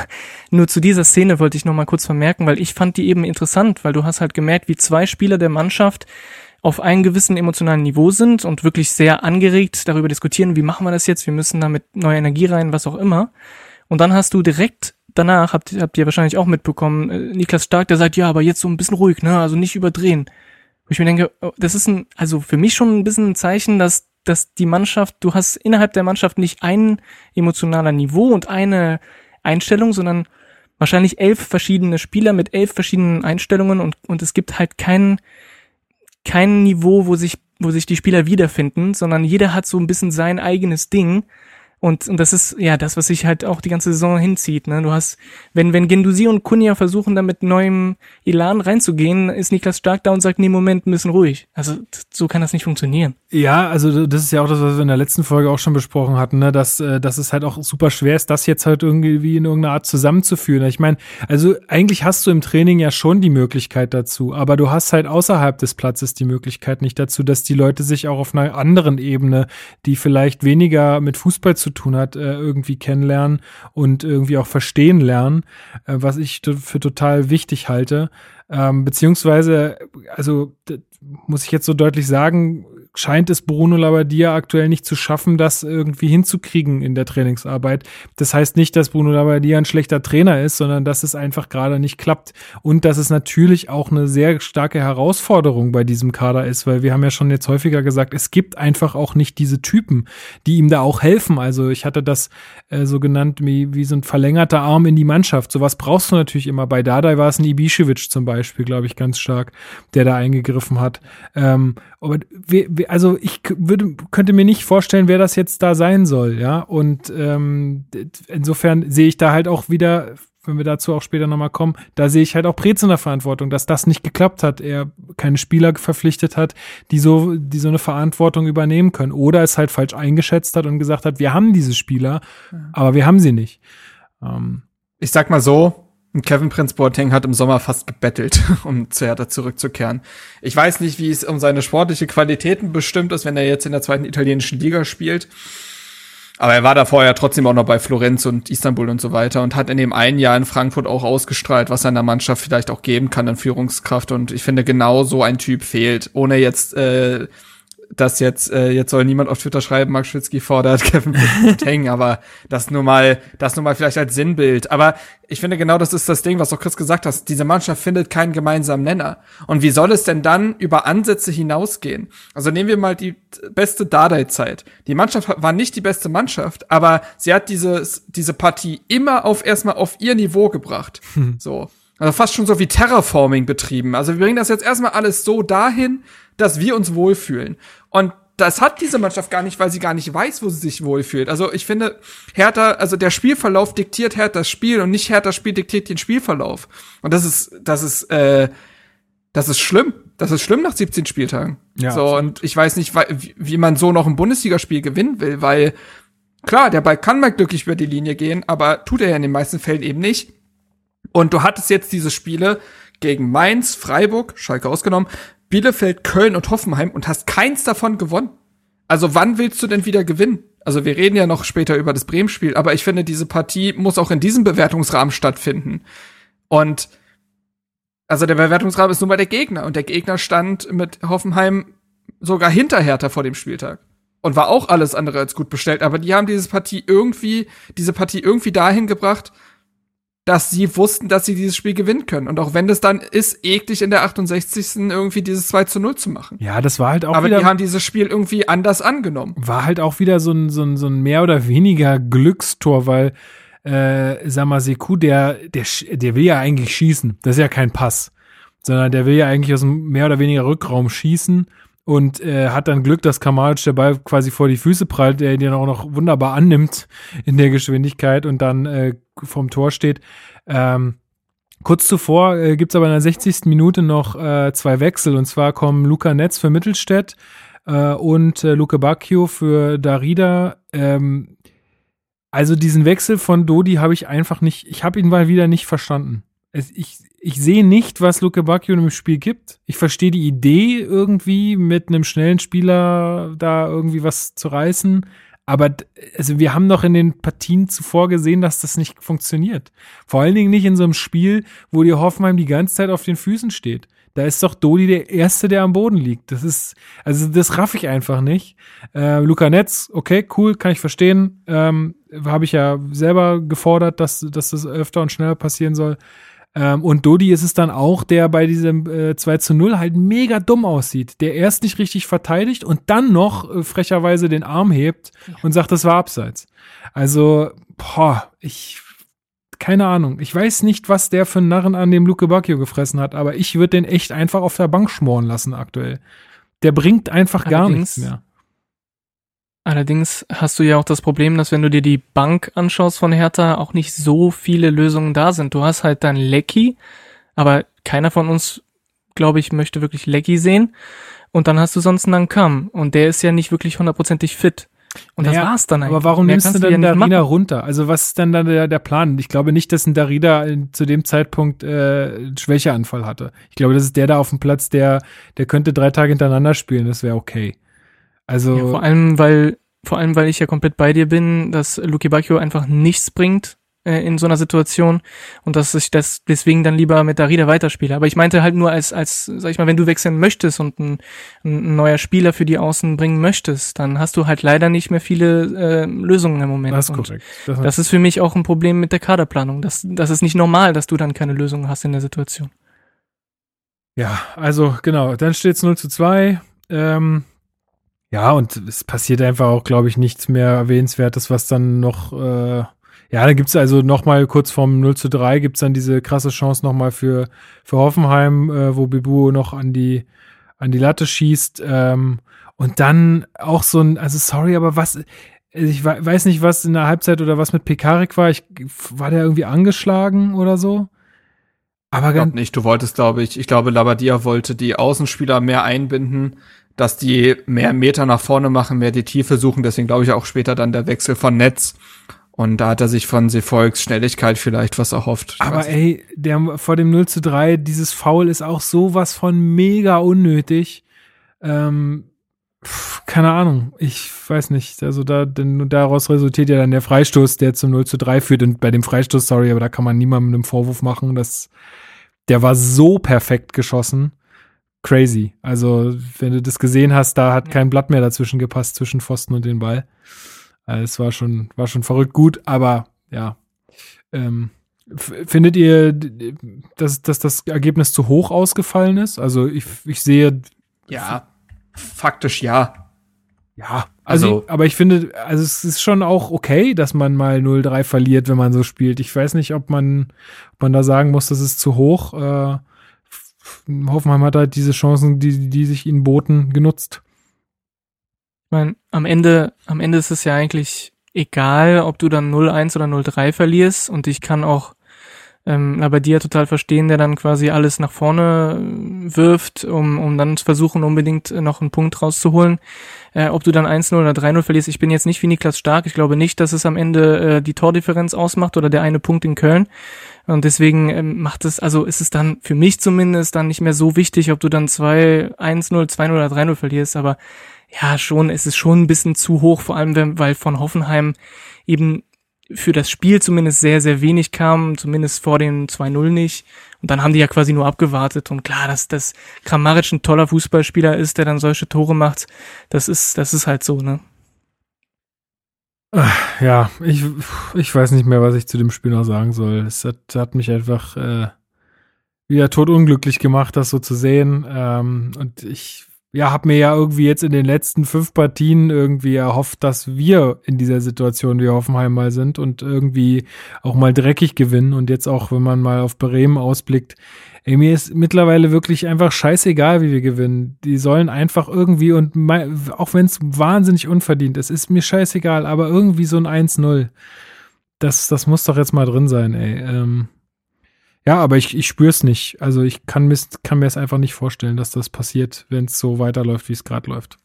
nur zu dieser Szene wollte ich noch mal kurz vermerken, weil ich fand die eben interessant, weil du hast halt gemerkt, wie zwei Spieler der Mannschaft auf einem gewissen emotionalen Niveau sind und wirklich sehr angeregt darüber diskutieren, wie machen wir das jetzt, wir müssen da mit neuer Energie rein, was auch immer. Und dann hast du direkt danach, habt, habt ihr wahrscheinlich auch mitbekommen, äh, Niklas Stark, der sagt, ja, aber jetzt so ein bisschen ruhig, ne, also nicht überdrehen. Wo ich mir denke, oh, das ist ein, also für mich schon ein bisschen ein Zeichen, dass, dass die Mannschaft, du hast innerhalb der Mannschaft nicht ein emotionaler Niveau und eine Einstellung, sondern wahrscheinlich elf verschiedene Spieler mit elf verschiedenen Einstellungen und, und es gibt halt kein, kein Niveau, wo sich, wo sich die Spieler wiederfinden, sondern jeder hat so ein bisschen sein eigenes Ding. Und, und das ist ja das, was sich halt auch die ganze Saison hinzieht. Ne? Du hast, wenn, wenn Gendusi und Kunja versuchen, da mit neuem Elan reinzugehen, ist Niklas Stark da und sagt, nee, Moment, ein bisschen ruhig. Also so kann das nicht funktionieren. Ja, also das ist ja auch das, was wir in der letzten Folge auch schon besprochen hatten, ne? dass, äh, dass es halt auch super schwer ist, das jetzt halt irgendwie in irgendeiner Art zusammenzuführen. Ich meine, also eigentlich hast du im Training ja schon die Möglichkeit dazu, aber du hast halt außerhalb des Platzes die Möglichkeit nicht dazu, dass die Leute sich auch auf einer anderen Ebene, die vielleicht weniger mit Fußball zu tun hat, äh, irgendwie kennenlernen und irgendwie auch verstehen lernen, äh, was ich für total wichtig halte. Ähm, beziehungsweise, also muss ich jetzt so deutlich sagen, scheint es Bruno Labbadia aktuell nicht zu schaffen, das irgendwie hinzukriegen in der Trainingsarbeit. Das heißt nicht, dass Bruno Labbadia ein schlechter Trainer ist, sondern dass es einfach gerade nicht klappt und dass es natürlich auch eine sehr starke Herausforderung bei diesem Kader ist, weil wir haben ja schon jetzt häufiger gesagt, es gibt einfach auch nicht diese Typen, die ihm da auch helfen. Also ich hatte das äh, so genannt wie, wie so ein verlängerter Arm in die Mannschaft. Sowas brauchst du natürlich immer. Bei Dardai war es ein Ibišević zum Beispiel, glaube ich, ganz stark, der da eingegriffen hat. Ähm, aber wir, wir, also ich würde, könnte mir nicht vorstellen, wer das jetzt da sein soll, ja. Und ähm, insofern sehe ich da halt auch wieder, wenn wir dazu auch später nochmal kommen, da sehe ich halt auch Prez in der Verantwortung, dass das nicht geklappt hat. Er keine Spieler verpflichtet hat, die so, die so eine Verantwortung übernehmen können. Oder es halt falsch eingeschätzt hat und gesagt hat, wir haben diese Spieler, aber wir haben sie nicht. Ähm, Ich sag mal so, Kevin Prince Boateng hat im Sommer fast gebettelt, um zu Hertha zurückzukehren. Ich weiß nicht, wie es um seine sportliche Qualitäten bestimmt ist, wenn er jetzt in der zweiten italienischen Liga spielt. Aber er war da vorher trotzdem auch noch bei Florenz und Istanbul und so weiter und hat in dem einen Jahr in Frankfurt auch ausgestrahlt, was er in der Mannschaft vielleicht auch geben kann an Führungskraft. Und ich finde, genau so ein Typ fehlt. Ohne jetzt, äh, dass jetzt, äh, jetzt soll niemand auf Twitter schreiben, Mark Schwitzky fordert Kevin Boateng, aber das nur mal, das nur mal vielleicht als Sinnbild. Aber ich finde genau das ist das Ding, was auch Chris gesagt hat. Diese Mannschaft findet keinen gemeinsamen Nenner. Und wie soll es denn dann über Ansätze hinausgehen? Also nehmen wir mal die beste Dardai-Zeit. Die Mannschaft war nicht die beste Mannschaft, aber sie hat dieses, diese Partie immer auf erstmal auf ihr Niveau gebracht. So. Also fast schon so wie Terraforming betrieben. Also wir bringen das jetzt erstmal alles so dahin, dass wir uns wohlfühlen. Und das hat diese Mannschaft gar nicht, weil sie gar nicht weiß, wo sie sich wohlfühlt. Also ich finde, Hertha, also der Spielverlauf diktiert Herthas Spiel und nicht Herthas Spiel diktiert den Spielverlauf. Und das ist, das ist, äh, das ist schlimm. Das ist schlimm nach 17 Spieltagen. Ja, so, absolut. und ich weiß nicht, wie, wie man so noch ein Bundesligaspiel gewinnen will, weil klar, der Ball kann mal glücklich über die Linie gehen, aber tut er ja in den meisten Fällen eben nicht. Und du hattest jetzt diese Spiele gegen Mainz, Freiburg, Schalke ausgenommen, Bielefeld, Köln und Hoffenheim und hast keins davon gewonnen. Also wann willst du denn wieder gewinnen? Also wir reden ja noch später über das Bremen-Spiel, aber ich finde, diese Partie muss auch in diesem Bewertungsrahmen stattfinden. Und also der Bewertungsrahmen ist nun mal der Gegner und der Gegner stand mit Hoffenheim sogar hinter Hertha vor dem Spieltag und war auch alles andere als gut bestellt, aber die haben diese Partie irgendwie, diese Partie irgendwie dahin gebracht, dass sie wussten, dass sie dieses Spiel gewinnen können. Und auch wenn das dann ist, eklig in der 68. irgendwie dieses 2 zu 0 zu machen. Ja, das war halt auch Aber wieder. die haben dieses Spiel irgendwie anders angenommen. war halt auch wieder so ein, so ein, so ein mehr oder weniger Glückstor, weil, äh, sag mal, Seku, der, der, der will ja eigentlich schießen. Das ist ja kein Pass. Sondern der will ja eigentlich aus dem mehr oder weniger Rückraum schießen und äh, hat dann Glück, dass Kamaric der Ball quasi vor die Füße prallt, der ihn dann auch noch wunderbar annimmt in der Geschwindigkeit und dann äh, vom Tor steht. Ähm, Kurz zuvor äh, gibt's aber in der 60. Minute noch äh, zwei Wechsel. Und zwar kommen Luca Netz für Mittelstädt äh, und äh, Luke Bacchio für Darida. Ähm, also diesen Wechsel von Dodi habe ich einfach nicht, ich habe ihn mal wieder nicht verstanden. Es, ich, ich sehe nicht, was Luke Bacchio im Spiel gibt. Ich verstehe die Idee irgendwie, mit einem schnellen Spieler da irgendwie was zu reißen. Aber also wir haben doch in den Partien zuvor gesehen, dass das nicht funktioniert. Vor allen Dingen nicht in so einem Spiel, wo die Hoffenheim die ganze Zeit auf den Füßen steht. Da ist doch Dodi der Erste, der am Boden liegt. Das ist, also das raff ich einfach nicht. Äh, Luca Netz, okay, cool, kann ich verstehen. Ähm, Habe ich ja selber gefordert, dass, dass das öfter und schneller passieren soll. Ähm, und Dodi ist es dann auch, der bei diesem äh, 2 zu 0 halt mega dumm aussieht. Der erst nicht richtig verteidigt und dann noch äh, frecherweise den Arm hebt und sagt, das war abseits. Also, boah, ich, keine Ahnung. Ich weiß nicht, was der für einen Narren an dem Luke Bacchio gefressen hat, aber ich würde den echt einfach auf der Bank schmoren lassen aktuell. Der bringt einfach gar Allerdings- nichts mehr. Allerdings hast du ja auch das Problem, dass wenn du dir die Bank anschaust von Hertha, auch nicht so viele Lösungen da sind. Du hast halt dann Lecky, aber keiner von uns, glaube ich, möchte wirklich Lecky sehen. Und dann hast du sonst einen Kam und der ist ja nicht wirklich hundertprozentig fit. Und Naja, das war's dann eigentlich. Aber warum Mehr nimmst du denn Darida machen. runter? Also was ist denn dann der, der Plan? Ich glaube nicht, dass ein Darida zu dem Zeitpunkt äh, einen Schwächeanfall hatte. Ich glaube, das ist der da auf dem Platz, der, der könnte drei Tage hintereinander spielen, das wäre okay. Also, Ja, vor allem, weil, vor allem, weil ich ja komplett bei dir bin, dass Luki Bacchio einfach nichts bringt äh, in so einer Situation und dass ich das deswegen dann lieber mit Darida weiterspiele. Aber ich meinte halt nur als, als, sag ich mal, wenn du wechseln möchtest und ein, ein neuer Spieler für die Außen bringen möchtest, dann hast du halt leider nicht mehr viele äh, Lösungen im Moment. das ist Und korrekt. Das, Das ist für mich auch ein Problem mit der Kaderplanung. Das, das ist nicht normal, dass du dann keine Lösung hast in der Situation. ja, also genau, dann steht's 0 zu 2. Ähm, ja, und es passiert einfach auch, glaube ich, nichts mehr Erwähnenswertes, was dann noch, äh, ja, da gibt's also noch mal kurz vorm 0 zu 3 gibt's dann diese krasse Chance noch mal für, für Hoffenheim, äh, wo Bibu noch an die, an die Latte schießt. Ähm, und dann auch so ein, also sorry, aber was, ich wei- weiß nicht, was in der Halbzeit oder was mit Pekarik war. Ich, war der irgendwie angeschlagen oder so? Aber Ich ganz, glaube nicht, du wolltest, glaube ich, ich glaube, Labadia wollte die Außenspieler mehr einbinden, dass die mehr Meter nach vorne machen, mehr die Tiefe suchen, deswegen glaube ich auch später dann der Wechsel von Netz. Und da hat er sich von Sefolks Schnelligkeit vielleicht was erhofft. Ich Aber ey, der vor dem 0 zu 3, dieses Foul ist auch sowas von mega unnötig. Ähm, pf, keine Ahnung, ich weiß nicht. Also da, denn daraus resultiert ja dann der Freistoß, der zum 0 zu 3 führt. Und bei dem Freistoß, sorry, aber da kann man niemandem einen Vorwurf machen. dass der war so perfekt geschossen. Crazy. Also, wenn du das gesehen hast, da hat kein Blatt mehr dazwischen gepasst, zwischen Pfosten und den Ball. Also, es war schon, war schon verrückt gut, aber ja. Ähm, findet ihr, dass, dass das Ergebnis zu hoch ausgefallen ist? Also, ich, ich sehe, ja, faktisch ja. ja, also, Also- aber ich finde, also es ist schon auch okay, dass man mal 0-3 verliert, wenn man so spielt. Ich weiß nicht, ob man, ob man da sagen muss, das ist zu hoch. Äh, Hoffenheim hat halt diese Chancen, die, die sich ihnen boten, genutzt. Ich meine, am Ende, am Ende ist es ja eigentlich egal, ob du dann 0-1 oder 0-3 verlierst und ich kann auch ähm, aber dir total verstehen, der dann quasi alles nach vorne äh, wirft, um, um dann zu versuchen, unbedingt noch einen Punkt rauszuholen. Äh, ob du dann 1-0 oder 3-0 verlierst, ich bin jetzt nicht wie Niklas Stark. Ich glaube nicht, dass es am Ende äh, die Tordifferenz ausmacht oder der eine Punkt in Köln. Und deswegen ähm, macht es, also ist es dann für mich zumindest dann nicht mehr so wichtig, ob du dann 2, 1-0, 2-0 oder 3-0 verlierst, aber ja, schon, es ist schon ein bisschen zu hoch, vor allem, wenn, weil von Hoffenheim eben für das Spiel zumindest sehr, sehr wenig kam, zumindest vor den 2-0 nicht. Und dann haben die ja quasi nur abgewartet. Und klar, dass, dass Kramaric ein toller Fußballspieler ist, der dann solche Tore macht, das ist, das ist halt so, ne? Ja, ich, ich weiß nicht mehr, was ich zu dem Spiel noch sagen soll. Es hat, hat mich einfach äh, wieder totunglücklich gemacht, das so zu sehen. Ähm, und ich ja, habe mir ja irgendwie jetzt in den letzten fünf Partien irgendwie erhofft, dass wir in dieser Situation wie Hoffenheim mal sind und irgendwie auch mal dreckig gewinnen. Und jetzt auch, wenn man mal auf Bremen ausblickt, ey, mir ist mittlerweile wirklich einfach scheißegal, wie wir gewinnen. Die sollen einfach irgendwie und auch wenn es wahnsinnig unverdient ist, ist mir scheißegal, aber irgendwie so ein 1-0. Das, das muss doch jetzt mal drin sein, ey. Ähm, ja, aber ich, ich spüre es nicht. Also ich kann, mir kann mir es einfach nicht vorstellen, dass das passiert, wenn es so weiterläuft, wie es gerade läuft.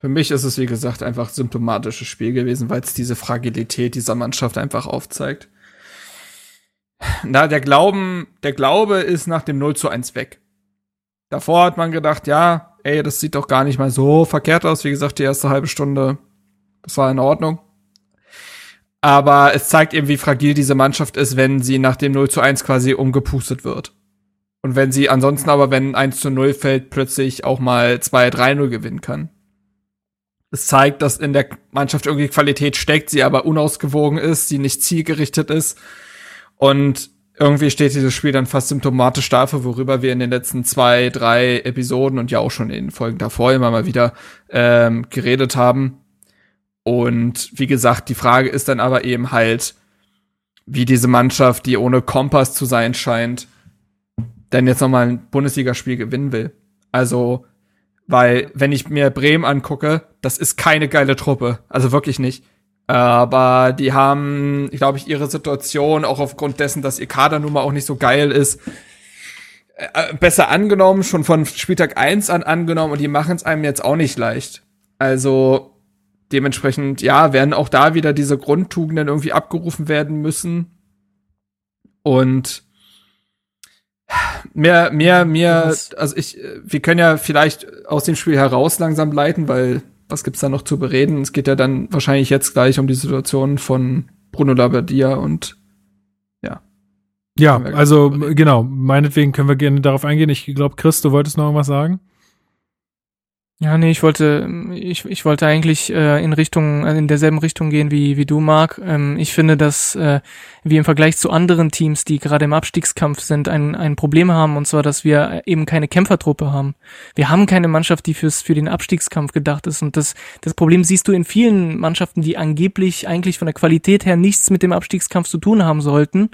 Für mich ist es, wie gesagt, einfach symptomatisches Spiel gewesen, weil es diese Fragilität dieser Mannschaft einfach aufzeigt. Na, der Glauben, der Glaube ist nach dem 0 zu 1 weg. Davor hat man gedacht, ja, ey, das sieht doch gar nicht mal so verkehrt aus. Wie gesagt, die erste halbe Stunde, das war in Ordnung. Aber es zeigt eben, wie fragil diese Mannschaft ist, wenn sie nach dem 0 zu 1 quasi umgepustet wird. Und wenn sie ansonsten aber, wenn 1 zu 0 fällt, plötzlich auch mal 2-3-0 gewinnen kann. Es zeigt, dass in der Mannschaft irgendwie Qualität steckt, sie aber unausgewogen ist, sie nicht zielgerichtet ist. Und irgendwie steht dieses Spiel dann fast symptomatisch dafür, worüber wir in den letzten zwei, drei Episoden und ja auch schon in Folgen davor immer mal wieder ähm, geredet haben und wie gesagt, die Frage ist dann aber eben halt, wie diese Mannschaft, die ohne Kompass zu sein scheint, denn jetzt nochmal ein Bundesligaspiel gewinnen will. Also, weil, wenn ich mir Bremen angucke, das ist keine geile Truppe. Also wirklich nicht. Aber die haben, glaube ich, ihre Situation, auch aufgrund dessen, dass ihr Kader nun mal auch nicht so geil ist, äh, besser angenommen, schon von Spieltag 1 an angenommen und die machen es einem jetzt auch nicht leicht. Also, dementsprechend, ja, werden auch da wieder diese Grundtugenden irgendwie abgerufen werden müssen. Und mehr, mehr, mehr, also ich, wir können ja vielleicht aus dem Spiel heraus langsam leiten, weil was gibt's da noch zu bereden? Es geht ja dann wahrscheinlich jetzt gleich um die Situation von Bruno Labbadia und ja. Ja, also genau, meinetwegen können wir gerne darauf eingehen. Ich glaube, Chris, du wolltest noch was sagen? Ja, nee, ich wollte, ich, ich wollte eigentlich äh, in Richtung, äh, in derselben Richtung gehen wie, wie du, Marc. Ähm, ich finde, dass äh, wir im Vergleich zu anderen Teams, die gerade im Abstiegskampf sind, ein, ein Problem haben, und zwar, dass wir eben keine Kämpfertruppe haben. Wir haben keine Mannschaft, die fürs, für den Abstiegskampf gedacht ist. Und das, das Problem siehst du in vielen Mannschaften, die angeblich eigentlich von der Qualität her nichts mit dem Abstiegskampf zu tun haben sollten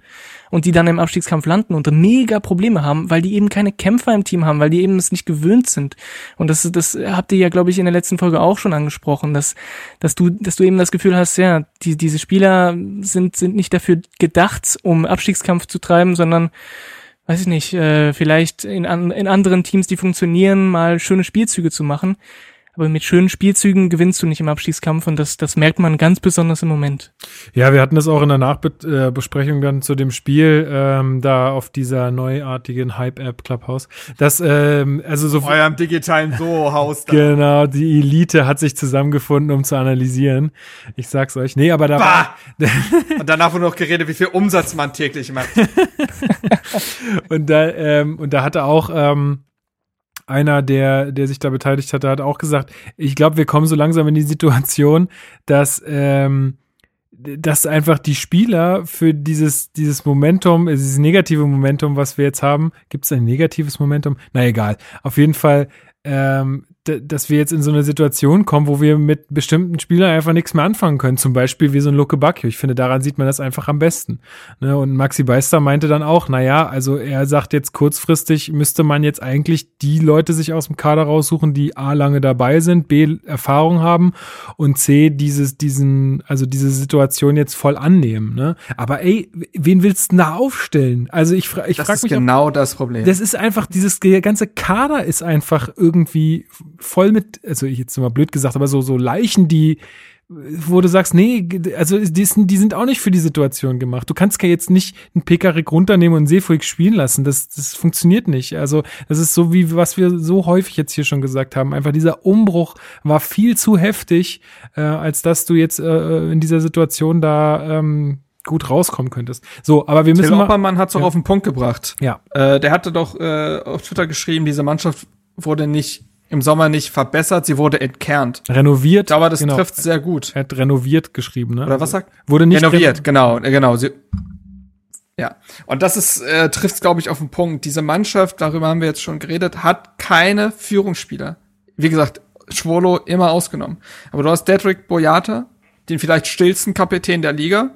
und die dann im Abstiegskampf landen und mega Probleme haben, weil die eben keine Kämpfer im Team haben, weil die eben es nicht gewöhnt sind. Und das, das habt ihr ja, glaube ich, in der letzten Folge auch schon angesprochen, dass, dass du, dass du eben das Gefühl hast, ja, die, diese Spieler sind, sind nicht dafür gedacht, um Abstiegskampf zu treiben, sondern weiß ich nicht, äh, vielleicht in, an, in anderen Teams, die funktionieren, mal schöne Spielzüge zu machen. Aber mit schönen Spielzügen gewinnst du nicht im Abstiegskampf und das, das merkt man ganz besonders im Moment. Ja, wir hatten das auch in der Nachbesprechung dann zu dem Spiel ähm, da auf dieser neuartigen Hype-App Clubhouse. Das, ähm, also so eurem digitalen So-Haus. Genau, die Elite hat sich zusammengefunden, um zu analysieren. Ich sag's euch. Nee, aber da bah! Und danach wurde noch geredet, wie viel Umsatz man täglich macht. und da, ähm, und da hatte auch ähm, einer, der, der sich da beteiligt hatte, hat auch gesagt, ich glaube, wir kommen so langsam in die Situation, dass, ähm, dass einfach die Spieler für dieses, dieses Momentum, also dieses negative Momentum, was wir jetzt haben, gibt es ein negatives Momentum? Na egal. Auf jeden Fall, ähm, dass wir jetzt in so eine Situation kommen, wo wir mit bestimmten Spielern einfach nichts mehr anfangen können. Zum Beispiel wie so ein Luke Bacchio. Ich finde, daran sieht man das einfach am besten. Ne? Und Maxi Beister meinte dann auch, na ja, also er sagt jetzt kurzfristig müsste man jetzt eigentlich die Leute sich aus dem Kader raussuchen, die A lange dabei sind, B Erfahrung haben und C dieses, diesen, also diese Situation jetzt voll annehmen. Ne? Aber ey, wen willst du da aufstellen? Also ich, fra ich frage mich. Das ist genau ob, das Problem. Das ist einfach, dieses ganze Kader ist einfach irgendwie voll mit, also ich jetzt mal blöd gesagt, aber so, so Leichen, die wo du sagst, nee, also die, sind- die sind auch nicht für die Situation gemacht. Du kannst ja jetzt nicht einen Pekarik runternehmen und einen Seefuig spielen lassen. Das, das funktioniert nicht. Also das ist so wie was wir so häufig jetzt hier schon gesagt haben. Einfach dieser Umbruch war viel zu heftig, äh, als dass du jetzt äh, in dieser Situation da ähm, gut rauskommen könntest. So, aber wir Till müssen mal, Oppermann hat's doch Ja. auf den Punkt gebracht. ja, Äh, der hatte doch äh, auf Twitter geschrieben, diese Mannschaft wurde nicht im Sommer nicht verbessert, sie wurde entkernt. renoviert. Glaube, das genau. trifft sehr gut. Er hat renoviert geschrieben, ne? Oder was sagt? Wurde nicht Renoviert, genau, genau. Sie, ja, und das ist äh, trifft, glaube ich, auf den Punkt. Diese Mannschaft, darüber haben wir jetzt schon geredet, hat keine Führungsspieler. Wie gesagt, Schwolo immer ausgenommen. Aber du hast Dedrick Boyata, den vielleicht stillsten Kapitän der Liga.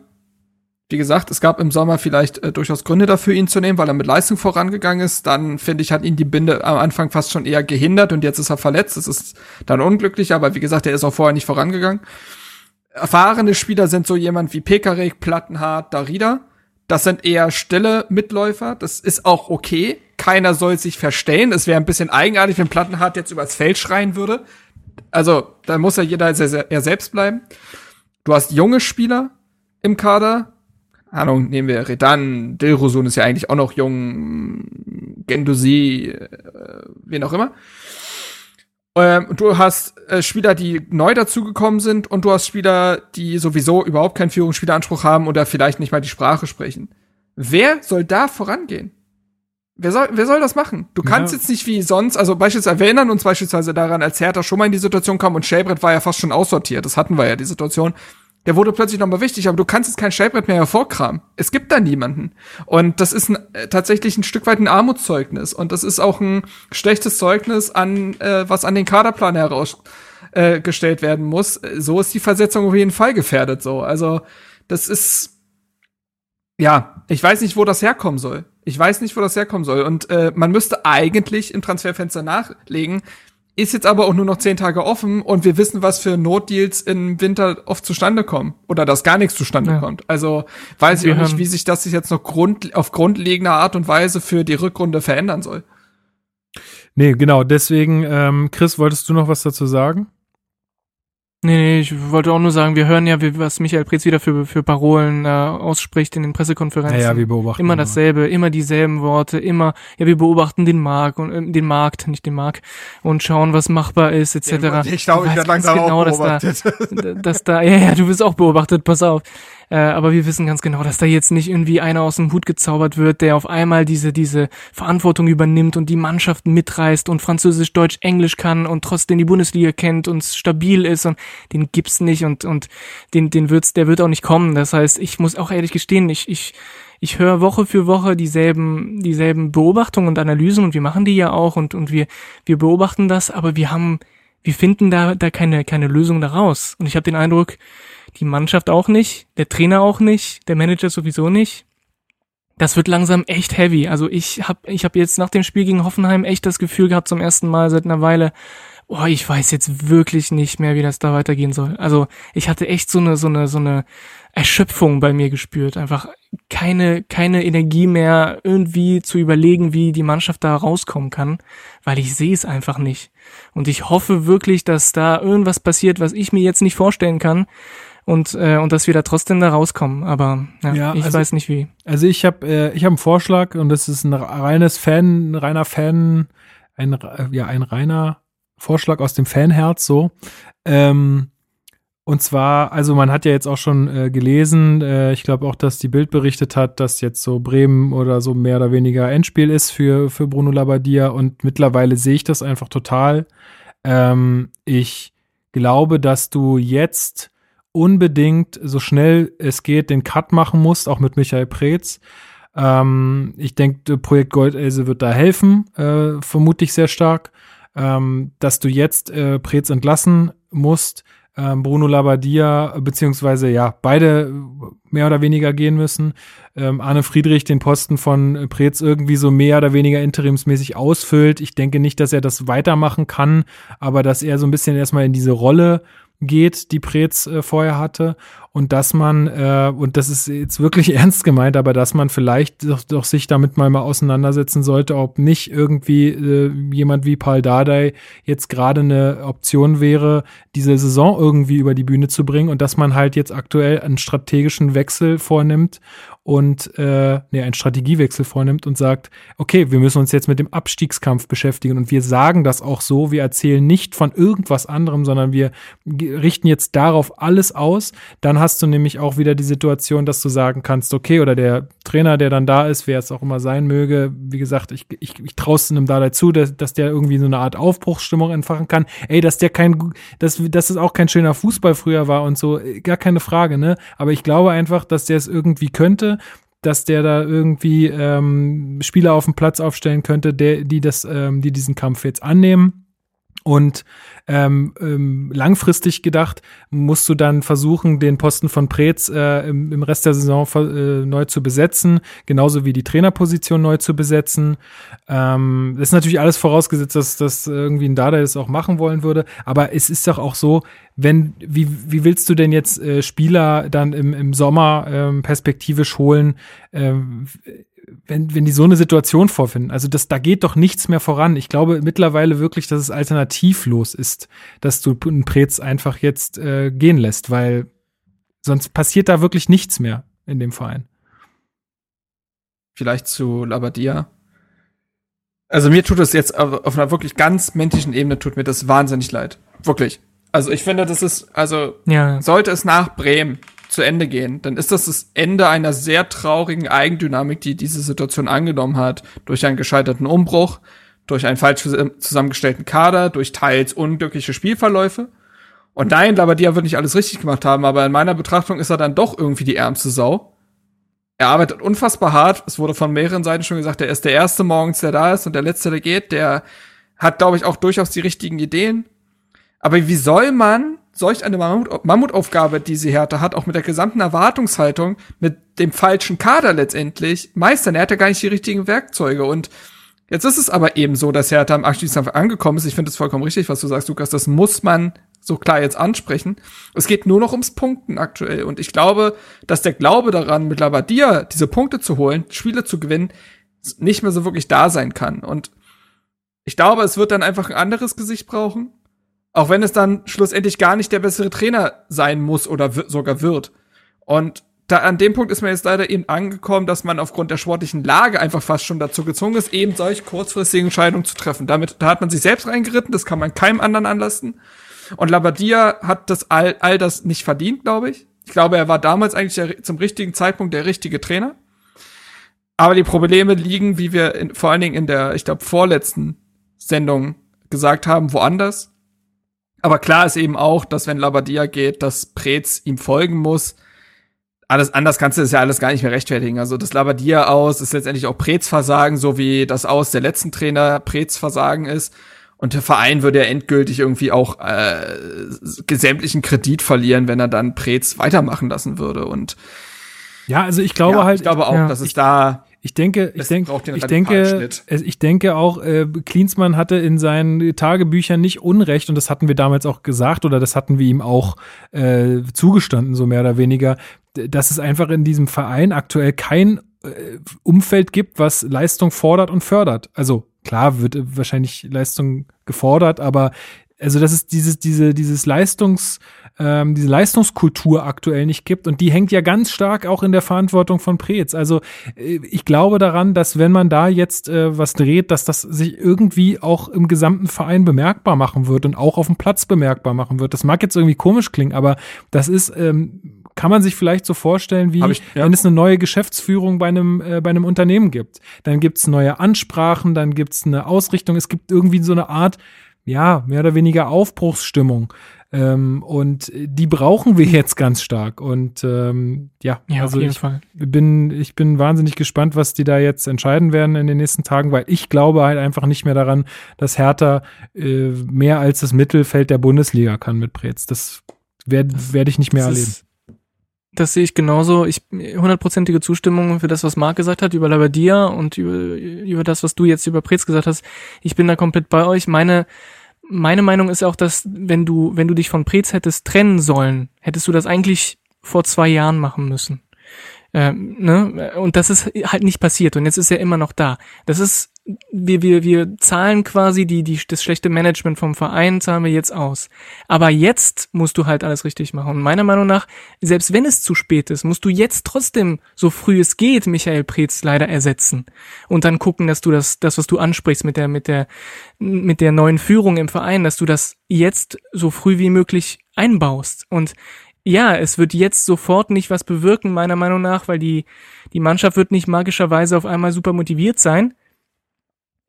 Wie gesagt, es gab im Sommer vielleicht äh, durchaus Gründe dafür, ihn zu nehmen, weil er mit Leistung vorangegangen ist. Dann, finde ich, hat ihn die Binde am Anfang fast schon eher gehindert und jetzt ist er verletzt. Das ist dann unglücklich, aber wie gesagt, er ist auch vorher nicht vorangegangen. Erfahrene Spieler sind so jemand wie Pekarek, Plattenhardt, Darida. Das sind eher stille Mitläufer. Das ist auch okay. Keiner soll sich verstellen. Es wäre ein bisschen eigenartig, wenn Plattenhardt jetzt übers Feld schreien würde. Also, da muss ja jeder eher selbst bleiben. Du hast junge Spieler im Kader. Ahnung, nehmen wir Redan, Dilrosun ist ja eigentlich auch noch jung, Gendosi, äh, wen auch immer. Ähm, du hast äh, Spieler, die neu dazugekommen sind und du hast Spieler, die sowieso überhaupt keinen Führungsspieleranspruch haben oder vielleicht nicht mal die Sprache sprechen. Wer soll da vorangehen? Wer soll, wer soll das machen? Du kannst Ja. jetzt nicht wie sonst, also beispielsweise erinnern uns beispielsweise daran, als Hertha schon mal in die Situation kam und Schellbrett war ja fast schon aussortiert. Das hatten wir ja, die Situation. Der wurde plötzlich nochmal wichtig, aber du kannst jetzt kein Schellbrett mehr hervorkramen. Es gibt da niemanden. Und das ist ein, äh, tatsächlich ein Stück weit ein Armutszeugnis. Und das ist auch ein schlechtes Zeugnis an, äh, was an den Kaderplan herausgestellt äh, werden muss. So ist die Versetzung auf jeden Fall gefährdet, so. Also, das ist, ja, ich weiß nicht, wo das herkommen soll. Ich weiß nicht, wo das herkommen soll. Und äh, man müsste eigentlich im Transferfenster nachlegen. Ist jetzt aber auch nur noch zehn Tage offen und wir wissen, was für Notdeals im Winter oft zustande kommen. Oder dass gar nichts zustande Ja. kommt. Also weiß Wir ich auch nicht, wie sich das jetzt noch grund, auf grundlegender Art und Weise für die Rückrunde verändern soll. Nee, genau, deswegen, ähm, Chris, wolltest du noch was dazu sagen? Nee, nee, ich wollte auch nur sagen, wir hören ja, wie, was Michael Preetz wieder für, für Parolen äh, ausspricht in den Pressekonferenzen. Naja, wir beobachten. Immer dasselbe, immer dieselben Worte, immer, ja, wir beobachten den Markt und ähm, den Markt, nicht den Markt und schauen, was machbar ist, etc. Ich glaube, ich werde langsam ganz auch dass da, beobachtet. dass da, ja, ja, du bist auch beobachtet, pass auf. Äh, aber wir wissen ganz genau, dass da jetzt nicht irgendwie einer aus dem Hut gezaubert wird, der auf einmal diese, diese Verantwortung übernimmt und die Mannschaft mitreißt und Französisch, Deutsch, Englisch kann und trotzdem die Bundesliga kennt und stabil ist und den gibt's nicht und, und den, den wird's, der wird auch nicht kommen. Das heißt, ich muss auch ehrlich gestehen, ich, ich, ich höre Woche für Woche dieselben, dieselben Beobachtungen und Analysen und wir machen die ja auch und, und wir, wir beobachten das, aber wir haben, wir finden da, da keine, keine Lösung daraus. Und ich habe den Eindruck, die Mannschaft auch nicht, der Trainer auch nicht, der Manager sowieso nicht. Das wird langsam echt heavy. Also ich habe ich hab jetzt nach dem Spiel gegen Hoffenheim echt das Gefühl gehabt, zum ersten Mal seit einer Weile, oh, ich weiß jetzt wirklich nicht mehr, wie das da weitergehen soll. Also ich hatte echt so eine, so eine, so eine Erschöpfung bei mir gespürt. Einfach keine, keine Energie mehr, irgendwie zu überlegen, wie die Mannschaft da rauskommen kann, weil ich sehe es einfach nicht. Und ich hoffe wirklich, dass da irgendwas passiert, was ich mir jetzt nicht vorstellen kann und, äh, und dass wir da trotzdem da rauskommen. Aber ja, Ja, ich also- weiß nicht wie. Also ich habe äh, ich habe einen Vorschlag und das ist ein reines Fan, ein reiner Fan, ein äh, ja ein reiner Vorschlag aus dem Fanherz so. Ähm, und zwar, also man hat ja jetzt auch schon äh, gelesen, äh, ich glaube auch, dass die Bild berichtet hat, dass jetzt so Bremen oder so mehr oder weniger Endspiel ist für für Bruno Labbadia und mittlerweile sehe ich das einfach total. Ähm, ich glaube, dass du jetzt unbedingt so schnell es geht den Cut machen musst, auch mit Michael Preetz. Ähm, ich denke, Projekt Goldelse wird da helfen, äh, vermutlich sehr stark, ähm, dass du jetzt äh, Preetz entlassen musst, ähm, Bruno Labbadia, beziehungsweise ja, beide mehr oder weniger gehen müssen. Ähm, Arne Friedrich den Posten von Preetz irgendwie so mehr oder weniger interimsmäßig ausfüllt. Ich denke nicht, dass er das weitermachen kann, aber dass er so ein bisschen erstmal in diese Rolle geht, die Preetz äh, vorher hatte. und dass man, äh, und das ist jetzt wirklich ernst gemeint, aber dass man vielleicht doch, doch sich damit mal, mal auseinandersetzen sollte, ob nicht irgendwie äh, jemand wie Paul Dardai jetzt gerade eine Option wäre, diese Saison irgendwie über die Bühne zu bringen und dass man halt jetzt aktuell einen strategischen Wechsel vornimmt und äh, nee, einen Strategiewechsel vornimmt und sagt, okay, wir müssen uns jetzt mit dem Abstiegskampf beschäftigen und wir sagen das auch so, wir erzählen nicht von irgendwas anderem, sondern wir richten jetzt darauf alles aus, dann hast du nämlich auch wieder die Situation, dass du sagen kannst, okay, oder der Trainer, der dann da ist, wer es auch immer sein möge, wie gesagt, ich, ich, ich traue es einem da dazu, dass, dass der irgendwie so eine Art Aufbruchsstimmung entfachen kann. Ey, dass der kein, dass, dass es auch kein schöner Fußball früher war und so, gar keine Frage, ne? Aber ich glaube einfach, dass der es irgendwie könnte dass der da irgendwie ähm, Spieler auf dem Platz aufstellen könnte, der, die das, ähm, die diesen Kampf jetzt annehmen. Und ähm, ähm, langfristig gedacht musst du dann versuchen, den Posten von Preetz äh, im, im Rest der Saison äh, neu zu besetzen, genauso wie die Trainerposition neu zu besetzen. Ähm, das ist natürlich alles vorausgesetzt, dass das irgendwie ein Dada das auch machen wollen würde. Aber es ist doch auch so, wenn, wie, wie willst du denn jetzt äh, Spieler dann im, im Sommer ähm, perspektivisch holen? Ähm, wenn, wenn die so eine Situation vorfinden, also das, da geht doch nichts mehr voran. Ich glaube mittlerweile wirklich, dass es alternativlos ist, dass du einen Prez einfach jetzt äh, gehen lässt, weil sonst passiert da wirklich nichts mehr in dem Verein. Vielleicht zu Labadia. Also mir tut es jetzt auf einer wirklich ganz menschlichen Ebene tut mir das wahnsinnig leid. Wirklich. Also ich finde, das ist, also Ja. sollte es nach Bremen zu Ende gehen, dann ist das das Ende einer sehr traurigen Eigendynamik, die diese Situation angenommen hat, durch einen gescheiterten Umbruch, durch einen falsch zusammengestellten Kader, durch teils unglückliche Spielverläufe. Und nein, Labadia wird nicht alles richtig gemacht haben, aber in meiner Betrachtung ist er dann doch irgendwie die ärmste Sau. Er arbeitet unfassbar hart. Es wurde von mehreren Seiten schon gesagt, er ist der Erste morgens, der da ist und der Letzte, der geht. Der hat, glaube ich, auch durchaus die richtigen Ideen. Aber wie soll man solch eine Mammut Mammutaufgabe, die sie Hertha hat, auch mit der gesamten Erwartungshaltung, mit dem falschen Kader letztendlich meistern? Er hat ja gar nicht die richtigen Werkzeuge. Und jetzt ist es aber eben so, dass Hertha am Abstiegskampf angekommen ist. Ich finde es vollkommen richtig, was du sagst, Lukas. Das muss man so klar jetzt ansprechen. Es geht nur noch ums Punkten aktuell. Und ich glaube, dass der Glaube daran, mit Labadia diese Punkte zu holen, Spiele zu gewinnen, nicht mehr so wirklich da sein kann. Und ich glaube, es wird dann einfach ein anderes Gesicht brauchen. Auch wenn es dann schlussendlich gar nicht der bessere Trainer sein muss oder sogar wird. Und da an dem Punkt ist man jetzt leider eben angekommen, dass man aufgrund der sportlichen Lage einfach fast schon dazu gezwungen ist, eben solch kurzfristige Entscheidungen zu treffen. Damit, da hat man sich selbst reingeritten, das kann man keinem anderen anlasten. Und Labadia hat das all, all das nicht verdient, glaube ich. Ich glaube, er war damals eigentlich der, zum richtigen Zeitpunkt der richtige Trainer. Aber die Probleme liegen, wie wir in, vor allen Dingen in der, ich glaube, vorletzten Sendung gesagt haben, woanders. Aber klar ist eben auch, dass wenn Labadia geht, dass Preetz ihm folgen muss. Alles anders kannst du das ja alles gar nicht mehr rechtfertigen. Also das Labadia aus ist letztendlich auch Preetz Versagen, so wie das aus der letzten Trainer Preetz Versagen ist. Und der Verein würde ja endgültig irgendwie auch äh, sämtlichen Kredit verlieren, wenn er dann Preetz weitermachen lassen würde. Und Ja, also ich glaube ja, halt, ich glaube auch, ja. dass es da Ich denke, ich denke, ich denke, ich denke auch, äh, Klinsmann hatte in seinen Tagebüchern nicht Unrecht und das hatten wir damals auch gesagt oder das hatten wir ihm auch äh, zugestanden, so mehr oder weniger, dass es einfach in diesem Verein aktuell kein äh, Umfeld gibt, was Leistung fordert und fördert. Also klar wird äh, wahrscheinlich Leistung gefordert, aber also dass es dieses diese dieses Leistungs ähm, diese Leistungskultur aktuell nicht gibt und die hängt ja ganz stark auch in der Verantwortung von Preetz. Also äh, ich glaube daran, dass wenn man da jetzt äh, was dreht, dass das sich irgendwie auch im gesamten Verein bemerkbar machen wird und auch auf dem Platz bemerkbar machen wird. Das mag jetzt irgendwie komisch klingen, aber das ist ähm, kann man sich vielleicht so vorstellen, wie ich- ja. wenn es eine neue Geschäftsführung bei einem, äh, bei einem Unternehmen gibt. Dann gibt's neue Ansprachen, dann gibt's eine Ausrichtung, es gibt irgendwie so eine Art, ja, mehr oder weniger Aufbruchsstimmung. Ähm, und die brauchen wir jetzt ganz stark. Und ähm, ja, Ja, also auf jeden ich Fall. bin, ich bin wahnsinnig gespannt, was die da jetzt entscheiden werden in den nächsten Tagen, weil ich glaube halt einfach nicht mehr daran, dass Hertha äh, mehr als das Mittelfeld der Bundesliga kann mit Preetz. Das werde werd ich nicht mehr erleben. ist- Das sehe ich genauso. Ich hundertprozentige Zustimmung für das, was Marc gesagt hat über Labadia und über, über das, was du jetzt über Preetz gesagt hast. Ich bin da komplett bei euch. Meine meine Meinung ist auch, dass wenn du wenn du dich von Preetz hättest trennen sollen, hättest du das eigentlich vor zwei Jahren machen müssen. Ähm, ne? Und das ist halt nicht passiert und jetzt ist er immer noch da. Das ist, wir, wir, wir zahlen quasi die, die, das schlechte Management vom Verein zahlen wir jetzt aus. Aber jetzt musst du halt alles richtig machen. Und meiner Meinung nach, selbst wenn es zu spät ist, musst du jetzt trotzdem, so früh es geht, Michael Preetz leider ersetzen. Und dann gucken, dass du das, das, was du ansprichst mit der, mit der, mit der neuen Führung im Verein, dass du das jetzt so früh wie möglich einbaust. Und ja, es wird jetzt sofort nicht was bewirken, meiner Meinung nach, weil die, die Mannschaft wird nicht magischerweise auf einmal super motiviert sein.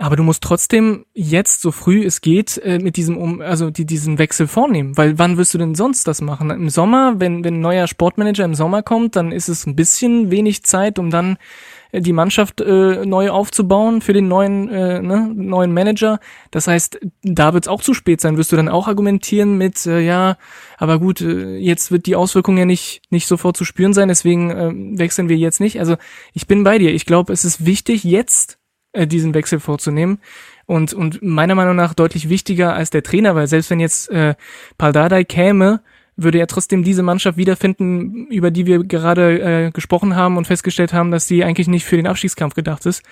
Aber du musst trotzdem jetzt, so früh es geht, äh, mit diesem um, also die, diesen Wechsel vornehmen. Weil wann wirst du denn sonst das machen? Im Sommer, wenn, wenn ein neuer Sportmanager im Sommer kommt, dann ist es ein bisschen wenig Zeit, um dann äh, die Mannschaft äh, neu aufzubauen für den neuen, äh, ne, neuen Manager. Das heißt, da wird es auch zu spät sein. Wirst du dann auch argumentieren mit, äh, ja, aber gut, äh, jetzt wird die Auswirkung ja nicht, nicht sofort zu spüren sein, deswegen äh, wechseln wir jetzt nicht. Also ich bin bei dir. Ich glaube, es ist wichtig, jetzt äh, diesen Wechsel vorzunehmen. Und, und meiner Meinung nach deutlich wichtiger als der Trainer, weil selbst wenn jetzt äh, Paldadei käme, würde er trotzdem diese Mannschaft wiederfinden, über die wir gerade äh, gesprochen haben und festgestellt haben, dass sie eigentlich nicht für den Abstiegskampf gedacht ist.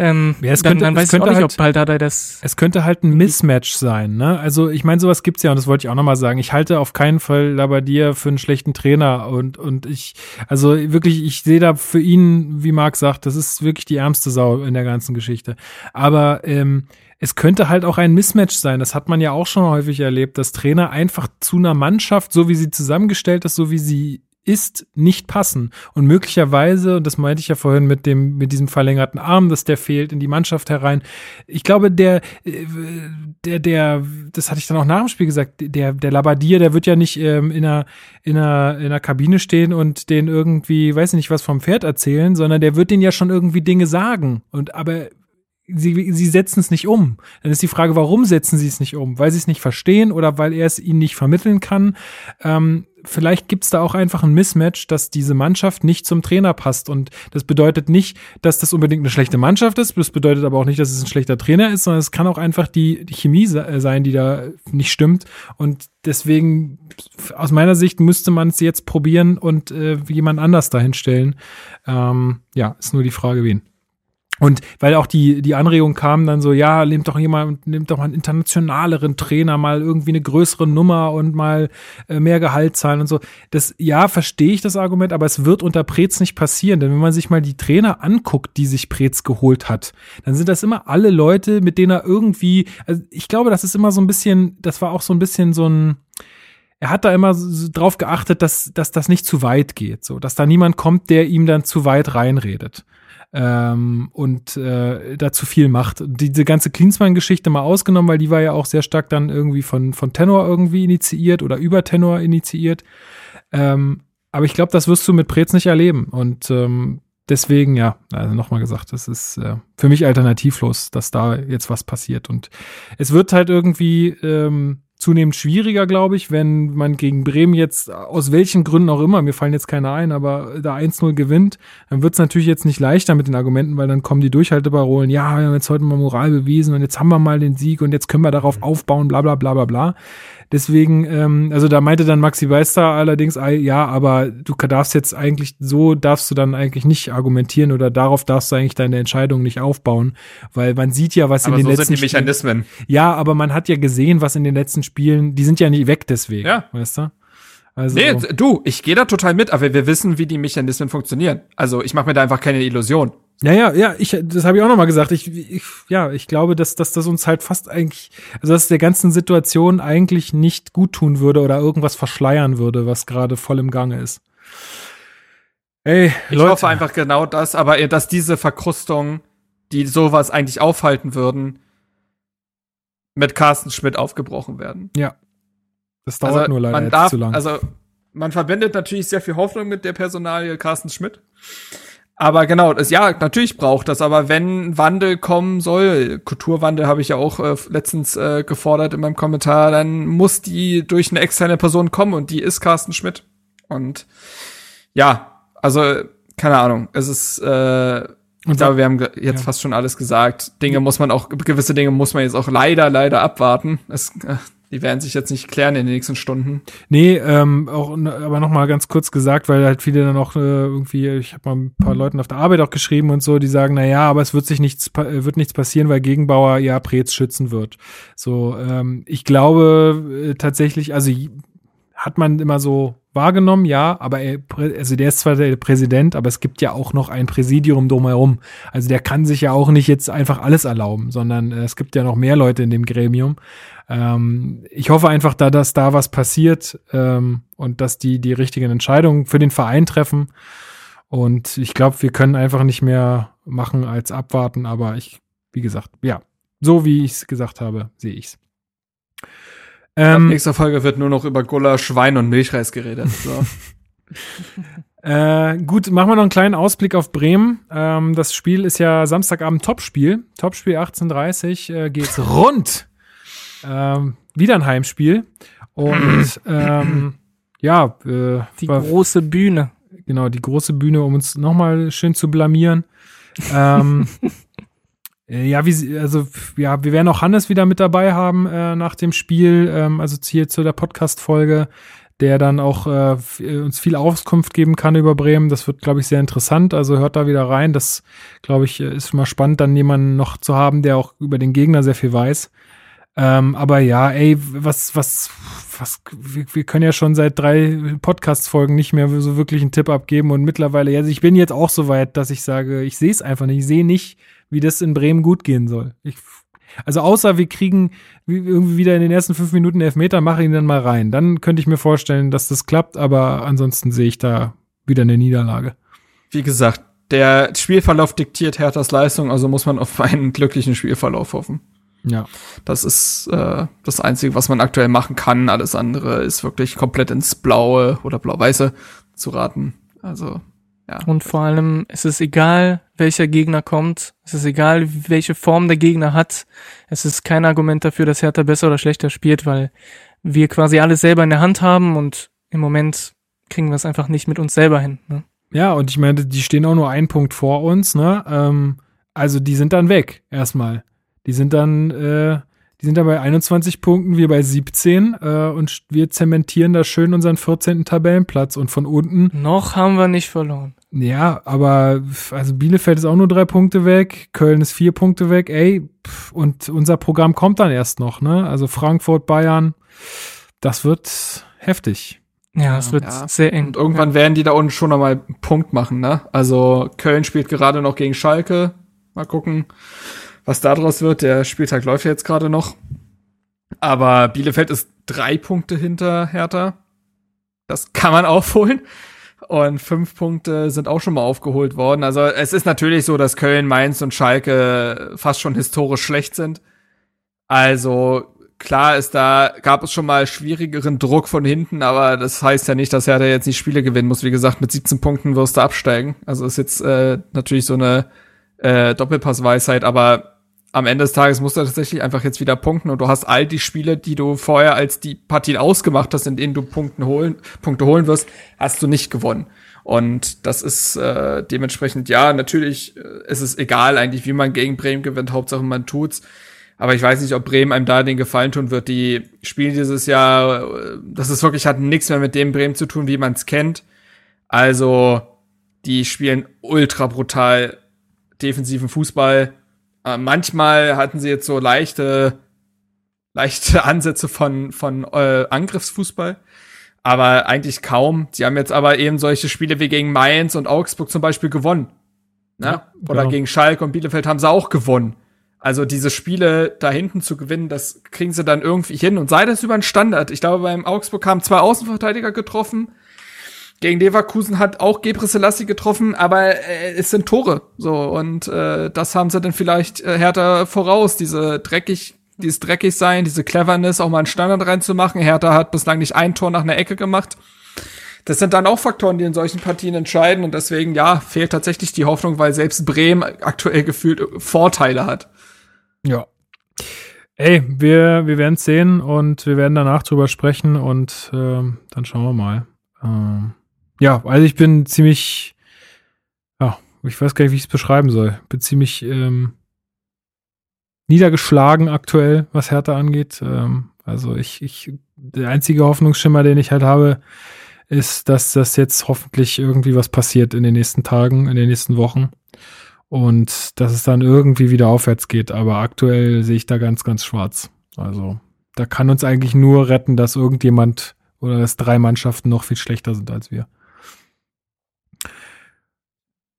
Ähm, Ja, es dann, könnte- dann es ich auch könnte nicht, halt- ob Paldadei das Es könnte halt ein Mismatch sein, ne? Also ich meine, sowas gibt's ja und das wollte ich auch nochmal sagen. Ich halte auf keinen Fall Labadia für einen schlechten Trainer und und ich, also wirklich, ich sehe da für ihn, wie Marc sagt, das ist wirklich die ärmste Sau in der ganzen Geschichte. Aber ähm, es könnte halt auch ein Mismatch sein. Das hat man ja auch schon häufig erlebt, dass Trainer einfach zu einer Mannschaft, so wie sie zusammengestellt ist, so wie sie ist, nicht passen. Und möglicherweise, und das meinte ich ja vorhin mit dem, mit diesem verlängerten Arm, dass der fehlt in die Mannschaft herein. Ich glaube, der, äh, der, der, das hatte ich dann auch nach dem Spiel gesagt, der, der Labadier, der wird ja nicht ähm, in einer, in einer, in einer Kabine stehen und den irgendwie, weiß ich nicht, was vom Pferd erzählen, sondern der wird denen ja schon irgendwie Dinge sagen. Und aber sie, sie setzen es nicht um. Dann ist die Frage, warum setzen sie es nicht um? Weil sie es nicht verstehen oder weil er es ihnen nicht vermitteln kann. Ähm, vielleicht gibt es da auch einfach ein Mismatch, dass diese Mannschaft nicht zum Trainer passt. Und das bedeutet nicht, dass das unbedingt eine schlechte Mannschaft ist. Das bedeutet aber auch nicht, dass es ein schlechter Trainer ist, sondern es kann auch einfach die, die Chemie äh, sein, die da nicht stimmt. Und deswegen, aus meiner Sicht, müsste man es jetzt probieren und äh, jemand anders dahin stellen. Ähm, ja, ist nur die Frage, wen. Und weil auch die, die Anregung kam dann so, ja, nehmt doch jemand, nehmt doch mal einen internationaleren Trainer, mal irgendwie eine größere Nummer und mal äh, mehr Gehalt zahlen und so. Das, ja, verstehe ich das Argument, aber es wird unter Preetz nicht passieren, denn wenn man sich mal die Trainer anguckt, die sich Preetz geholt hat, dann sind das immer alle Leute, mit denen er irgendwie, also ich glaube, das ist immer so ein bisschen, das war auch so ein bisschen so ein, er hat da immer so drauf geachtet, dass, dass das nicht zu weit geht, so, dass da niemand kommt, der ihm dann zu weit reinredet ähm, und äh, da zu viel macht. Diese ganze Klinsmann-Geschichte mal ausgenommen, weil die war ja auch sehr stark dann irgendwie von, von Tenor irgendwie initiiert oder über Tenor initiiert. Ähm, aber ich glaube, das wirst du mit Preetz nicht erleben. Und ähm, deswegen, ja, also nochmal gesagt, das ist äh, für mich alternativlos, dass da jetzt was passiert. Und es wird halt irgendwie ähm, zunehmend schwieriger, glaube ich, wenn man gegen Bremen jetzt aus welchen Gründen auch immer, mir fallen jetzt keine ein, aber da 1-0 gewinnt, dann wird es natürlich jetzt nicht leichter mit den Argumenten, weil dann kommen die Durchhalteparolen, ja, wir haben jetzt heute mal Moral bewiesen und jetzt haben wir mal den Sieg und jetzt können wir darauf aufbauen, bla bla bla bla bla. Deswegen, ähm, also da meinte dann Maxi Beister allerdings, ja, aber du darfst jetzt eigentlich, so darfst du dann eigentlich nicht argumentieren oder darauf darfst du eigentlich deine Entscheidung nicht aufbauen, weil man sieht ja, was Aber in den so letzten sind die Spielen- Mechanismen. ja, aber man hat ja gesehen, was in den letzten Spielen, die sind ja nicht weg deswegen, Ja. weißt du? Also, Nee, du, ich gehe da total mit, aber wir wissen, wie die Mechanismen funktionieren. Also ich mache mir da einfach keine Illusion. Ja, ja, ja, ich, das habe ich auch nochmal gesagt. Ich, ich, ja, ich glaube, dass, dass das uns halt fast eigentlich, also dass es der ganzen Situation eigentlich nicht gut tun würde oder irgendwas verschleiern würde, was gerade voll im Gange ist. Ey, Ich Leute, hoffe einfach genau das, aber dass diese Verkrustungen, die sowas eigentlich aufhalten würden, mit Carsten Schmidt aufgebrochen werden. ja, das dauert nur leider darf, zu lang. Also man verbindet natürlich sehr viel Hoffnung mit der Personalie Carsten Schmidt. Aber genau, das, ja, natürlich braucht das, aber wenn Wandel kommen soll, Kulturwandel habe ich ja auch äh, letztens äh, gefordert in meinem Kommentar, dann muss die durch eine externe Person kommen und die ist Carsten Schmidt. Und ja, also keine Ahnung, es ist äh, ich glaube, wir haben jetzt ja. fast schon alles gesagt. Dinge muss man auch, gewisse Dinge muss man jetzt auch leider, leider abwarten. Es, äh, Die werden sich jetzt nicht klären in den nächsten Stunden. Nee, ähm, auch, aber noch mal ganz kurz gesagt, weil halt viele dann auch äh, irgendwie, ich habe mal ein paar Leuten auf der Arbeit auch geschrieben und so, die sagen, na ja, aber es wird sich nichts, äh, wird nichts passieren, weil Gegenbauer ja Preetz schützen wird. So, ähm, ich glaube äh, tatsächlich, also hat man immer so wahrgenommen, ja, aber er, also der ist zwar der Präsident, aber es gibt ja auch noch ein Präsidium drumherum. Also der kann sich ja auch nicht jetzt einfach alles erlauben, sondern äh, es gibt ja noch mehr Leute in dem Gremium. Ähm, ich hoffe einfach, da, dass da was passiert ähm, und dass die die richtigen Entscheidungen für den Verein treffen. Und ich glaube, wir können einfach nicht mehr machen als abwarten. Aber ich, wie gesagt, ja, so wie ich es gesagt habe, sehe ich's. Ähm, Nächste Folge wird nur noch über Gulasch, Wein und Milchreis geredet. So. Äh, gut, machen wir noch einen kleinen Ausblick auf Bremen. Ähm, das Spiel ist ja Samstagabend Topspiel. Topspiel 18.30 äh, geht's rund. Ähm, wieder ein Heimspiel. Und ähm, ja, äh, Die war- große Bühne. genau, die große Bühne, um uns nochmal schön zu blamieren. ähm, äh, ja, wie, also, ja, wir werden auch Hannes wieder mit dabei haben äh, nach dem Spiel, ähm, also hier zu der Podcast-Folge, der dann auch äh, äh, uns viel Auskunft geben kann über Bremen. Das wird, glaube ich, sehr interessant. Also hört da wieder rein. Das, glaube ich, äh, ist immer spannend, dann jemanden noch zu haben, der auch über den Gegner sehr viel weiß. Ähm, aber ja, ey, was, was, was, wir, wir können ja schon seit drei Podcast-Folgen nicht mehr so wirklich einen Tipp abgeben und mittlerweile, also ich bin jetzt auch so weit, dass ich sage, ich sehe es einfach nicht. Ich sehe nicht, wie das in Bremen gut gehen soll. Ich, also außer wir kriegen wie- irgendwie wieder in den ersten fünf Minuten Elfmeter, mache ihn dann mal rein. Dann könnte ich mir vorstellen, dass das klappt, aber ansonsten sehe ich da wieder eine Niederlage. Wie gesagt, der Spielverlauf diktiert Herthas Leistung, also muss man auf einen glücklichen Spielverlauf hoffen. Ja. Das ist äh, das Einzige, was man aktuell machen kann. Alles andere ist wirklich komplett ins Blaue oder Blau-Weiße zu raten. Also, ja. Und vor allem, es ist egal, welcher Gegner kommt. Es ist egal, welche Form der Gegner hat. Es ist kein Argument dafür, dass Hertha besser oder schlechter spielt, weil wir quasi alles selber in der Hand haben und im Moment kriegen wir es einfach nicht mit uns selber hin. Ne? Ja, und ich meine, die stehen auch nur einen Punkt vor uns, ne? Ähm, also die sind dann weg, erstmal. Die sind dann, äh, die sind dann bei 21 Punkten, wir bei 17 äh, und wir zementieren da schön unseren 14. Tabellenplatz und von unten, Noch haben wir nicht verloren. ja, aber also Bielefeld ist auch nur drei Punkte weg, Köln ist vier Punkte weg, ey, pf, und unser Programm kommt dann erst noch, ne? Also Frankfurt, Bayern, das wird heftig. Ja, es wird Ja. sehr eng. Und irgendwann werden die da unten schon noch mal einen Punkt machen, ne? Also Köln spielt gerade noch gegen Schalke. Mal gucken, was da draus wird. Der Spieltag läuft ja jetzt gerade noch. Aber Bielefeld ist drei Punkte hinter Hertha. Das kann man aufholen. Und fünf Punkte sind auch schon mal aufgeholt worden. Also es ist natürlich so, dass Köln, Mainz und Schalke fast schon historisch schlecht sind. Also klar ist da, gab es schon mal schwierigeren Druck von hinten, aber das heißt ja nicht, dass Hertha jetzt nicht Spiele gewinnen muss. Wie gesagt, mit 17 Punkten wirst du absteigen. Also ist jetzt äh, natürlich so eine äh, Doppelpassweisheit, aber am Ende des Tages musst du tatsächlich einfach jetzt wieder punkten und du hast all die Spiele, die du vorher als die Partien ausgemacht hast, in denen du Punkten holen, Punkte holen wirst, hast du nicht gewonnen. Und das ist äh, dementsprechend, ja, natürlich äh, ist es egal eigentlich, wie man gegen Bremen gewinnt, Hauptsache man tut's. Aber ich weiß nicht, ob Bremen einem da den Gefallen tun wird. Die spielen dieses Jahr, äh, das ist wirklich, hat nichts mehr mit dem Bremen zu tun, wie man es kennt. Also, die spielen ultra brutal defensiven Fußball. Äh, manchmal hatten sie jetzt so leichte, leichte Ansätze von, von äh, Angriffsfußball. Aber eigentlich kaum. Sie haben jetzt aber eben solche Spiele wie gegen Mainz und Augsburg zum Beispiel gewonnen. Ne? Ja, Oder genau. gegen Schalke und Bielefeld haben sie auch gewonnen. Also diese Spiele da hinten zu gewinnen, das kriegen sie dann irgendwie hin. Und sei das über einen Standard. Ich glaube, beim Augsburg haben zwei Außenverteidiger getroffen. Gegen Leverkusen hat auch Gebre Selassie getroffen, aber äh, es sind Tore. So, und äh, das haben sie dann vielleicht äh, härter voraus, diese dreckig, dieses dreckig sein, diese Cleverness, auch mal einen Standard reinzumachen. Hertha hat bislang nicht ein Tor nach einer Ecke gemacht. Das sind dann auch Faktoren, die in solchen Partien entscheiden und deswegen, ja, fehlt tatsächlich die Hoffnung, weil selbst Bremen aktuell gefühlt Vorteile hat. Ja. Ey, wir, wir werden sehen und wir werden danach drüber sprechen und ähm, dann schauen wir mal. Ähm, ja, also ich bin ziemlich, ja, ich weiß gar nicht, wie ich es beschreiben soll. Bin ziemlich ähm, niedergeschlagen aktuell, was Hertha angeht. Ähm, Also ich, ich, der einzige Hoffnungsschimmer, den ich halt habe, ist, dass das jetzt hoffentlich irgendwie was passiert in den nächsten Tagen, in den nächsten Wochen. Und dass es dann irgendwie wieder aufwärts geht. Aber aktuell sehe ich da ganz, ganz schwarz. Also da kann uns eigentlich nur retten, dass irgendjemand oder dass drei Mannschaften noch viel schlechter sind als wir.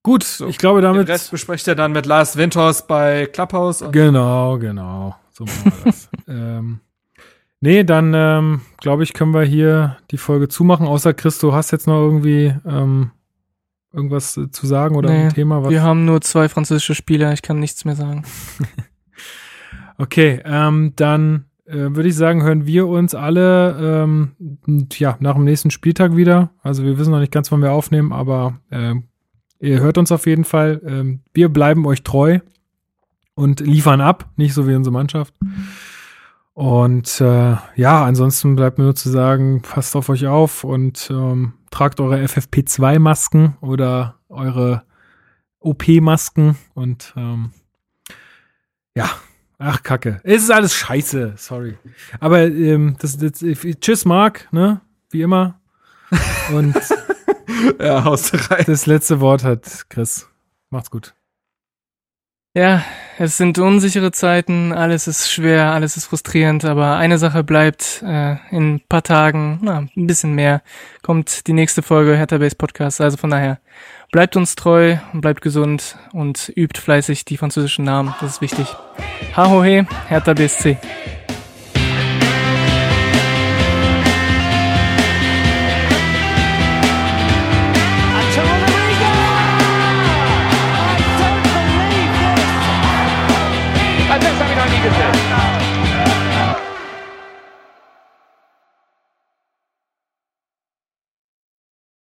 Gut, ich glaube damit. Den Rest besprecht ihr dann mit Lars Winters bei Clubhouse. Und Genau, genau. So machen wir das. ähm, nee, dann ähm, glaube ich, können wir hier die Folge zumachen. Außer Christo, hast jetzt noch irgendwie ähm, irgendwas äh, zu sagen oder Nee, ein Thema? Was? Wir haben nur zwei französische Spieler, ich kann nichts mehr sagen. Okay, ähm, dann äh, würde ich sagen, hören wir uns alle ähm, und ja, nach dem nächsten Spieltag wieder. Also wir wissen noch nicht ganz, wann wir aufnehmen, aber ähm, ihr hört uns auf jeden Fall. Ähm, wir bleiben euch treu und liefern ab, nicht so wie unsere Mannschaft. Und äh, ja, ansonsten bleibt mir nur zu sagen, passt auf euch auf und ähm, tragt eure FFP2-Masken oder eure OP-Masken und ähm, ja, ach Kacke. Es ist alles scheiße, sorry. Aber ähm, das, das, tschüss Marc, ne? Wie immer. Und ja, haust rein. das letzte Wort hat Chris. Macht's gut. Ja, es sind unsichere Zeiten, alles ist schwer, alles ist frustrierend, aber eine Sache bleibt, äh, in ein paar Tagen, na, ein bisschen mehr, kommt die nächste Folge Hertha Base Podcast. Also von daher, bleibt uns treu und bleibt gesund und übt fleißig die französischen Namen, das ist wichtig. Ha ho he, Hertha BSC.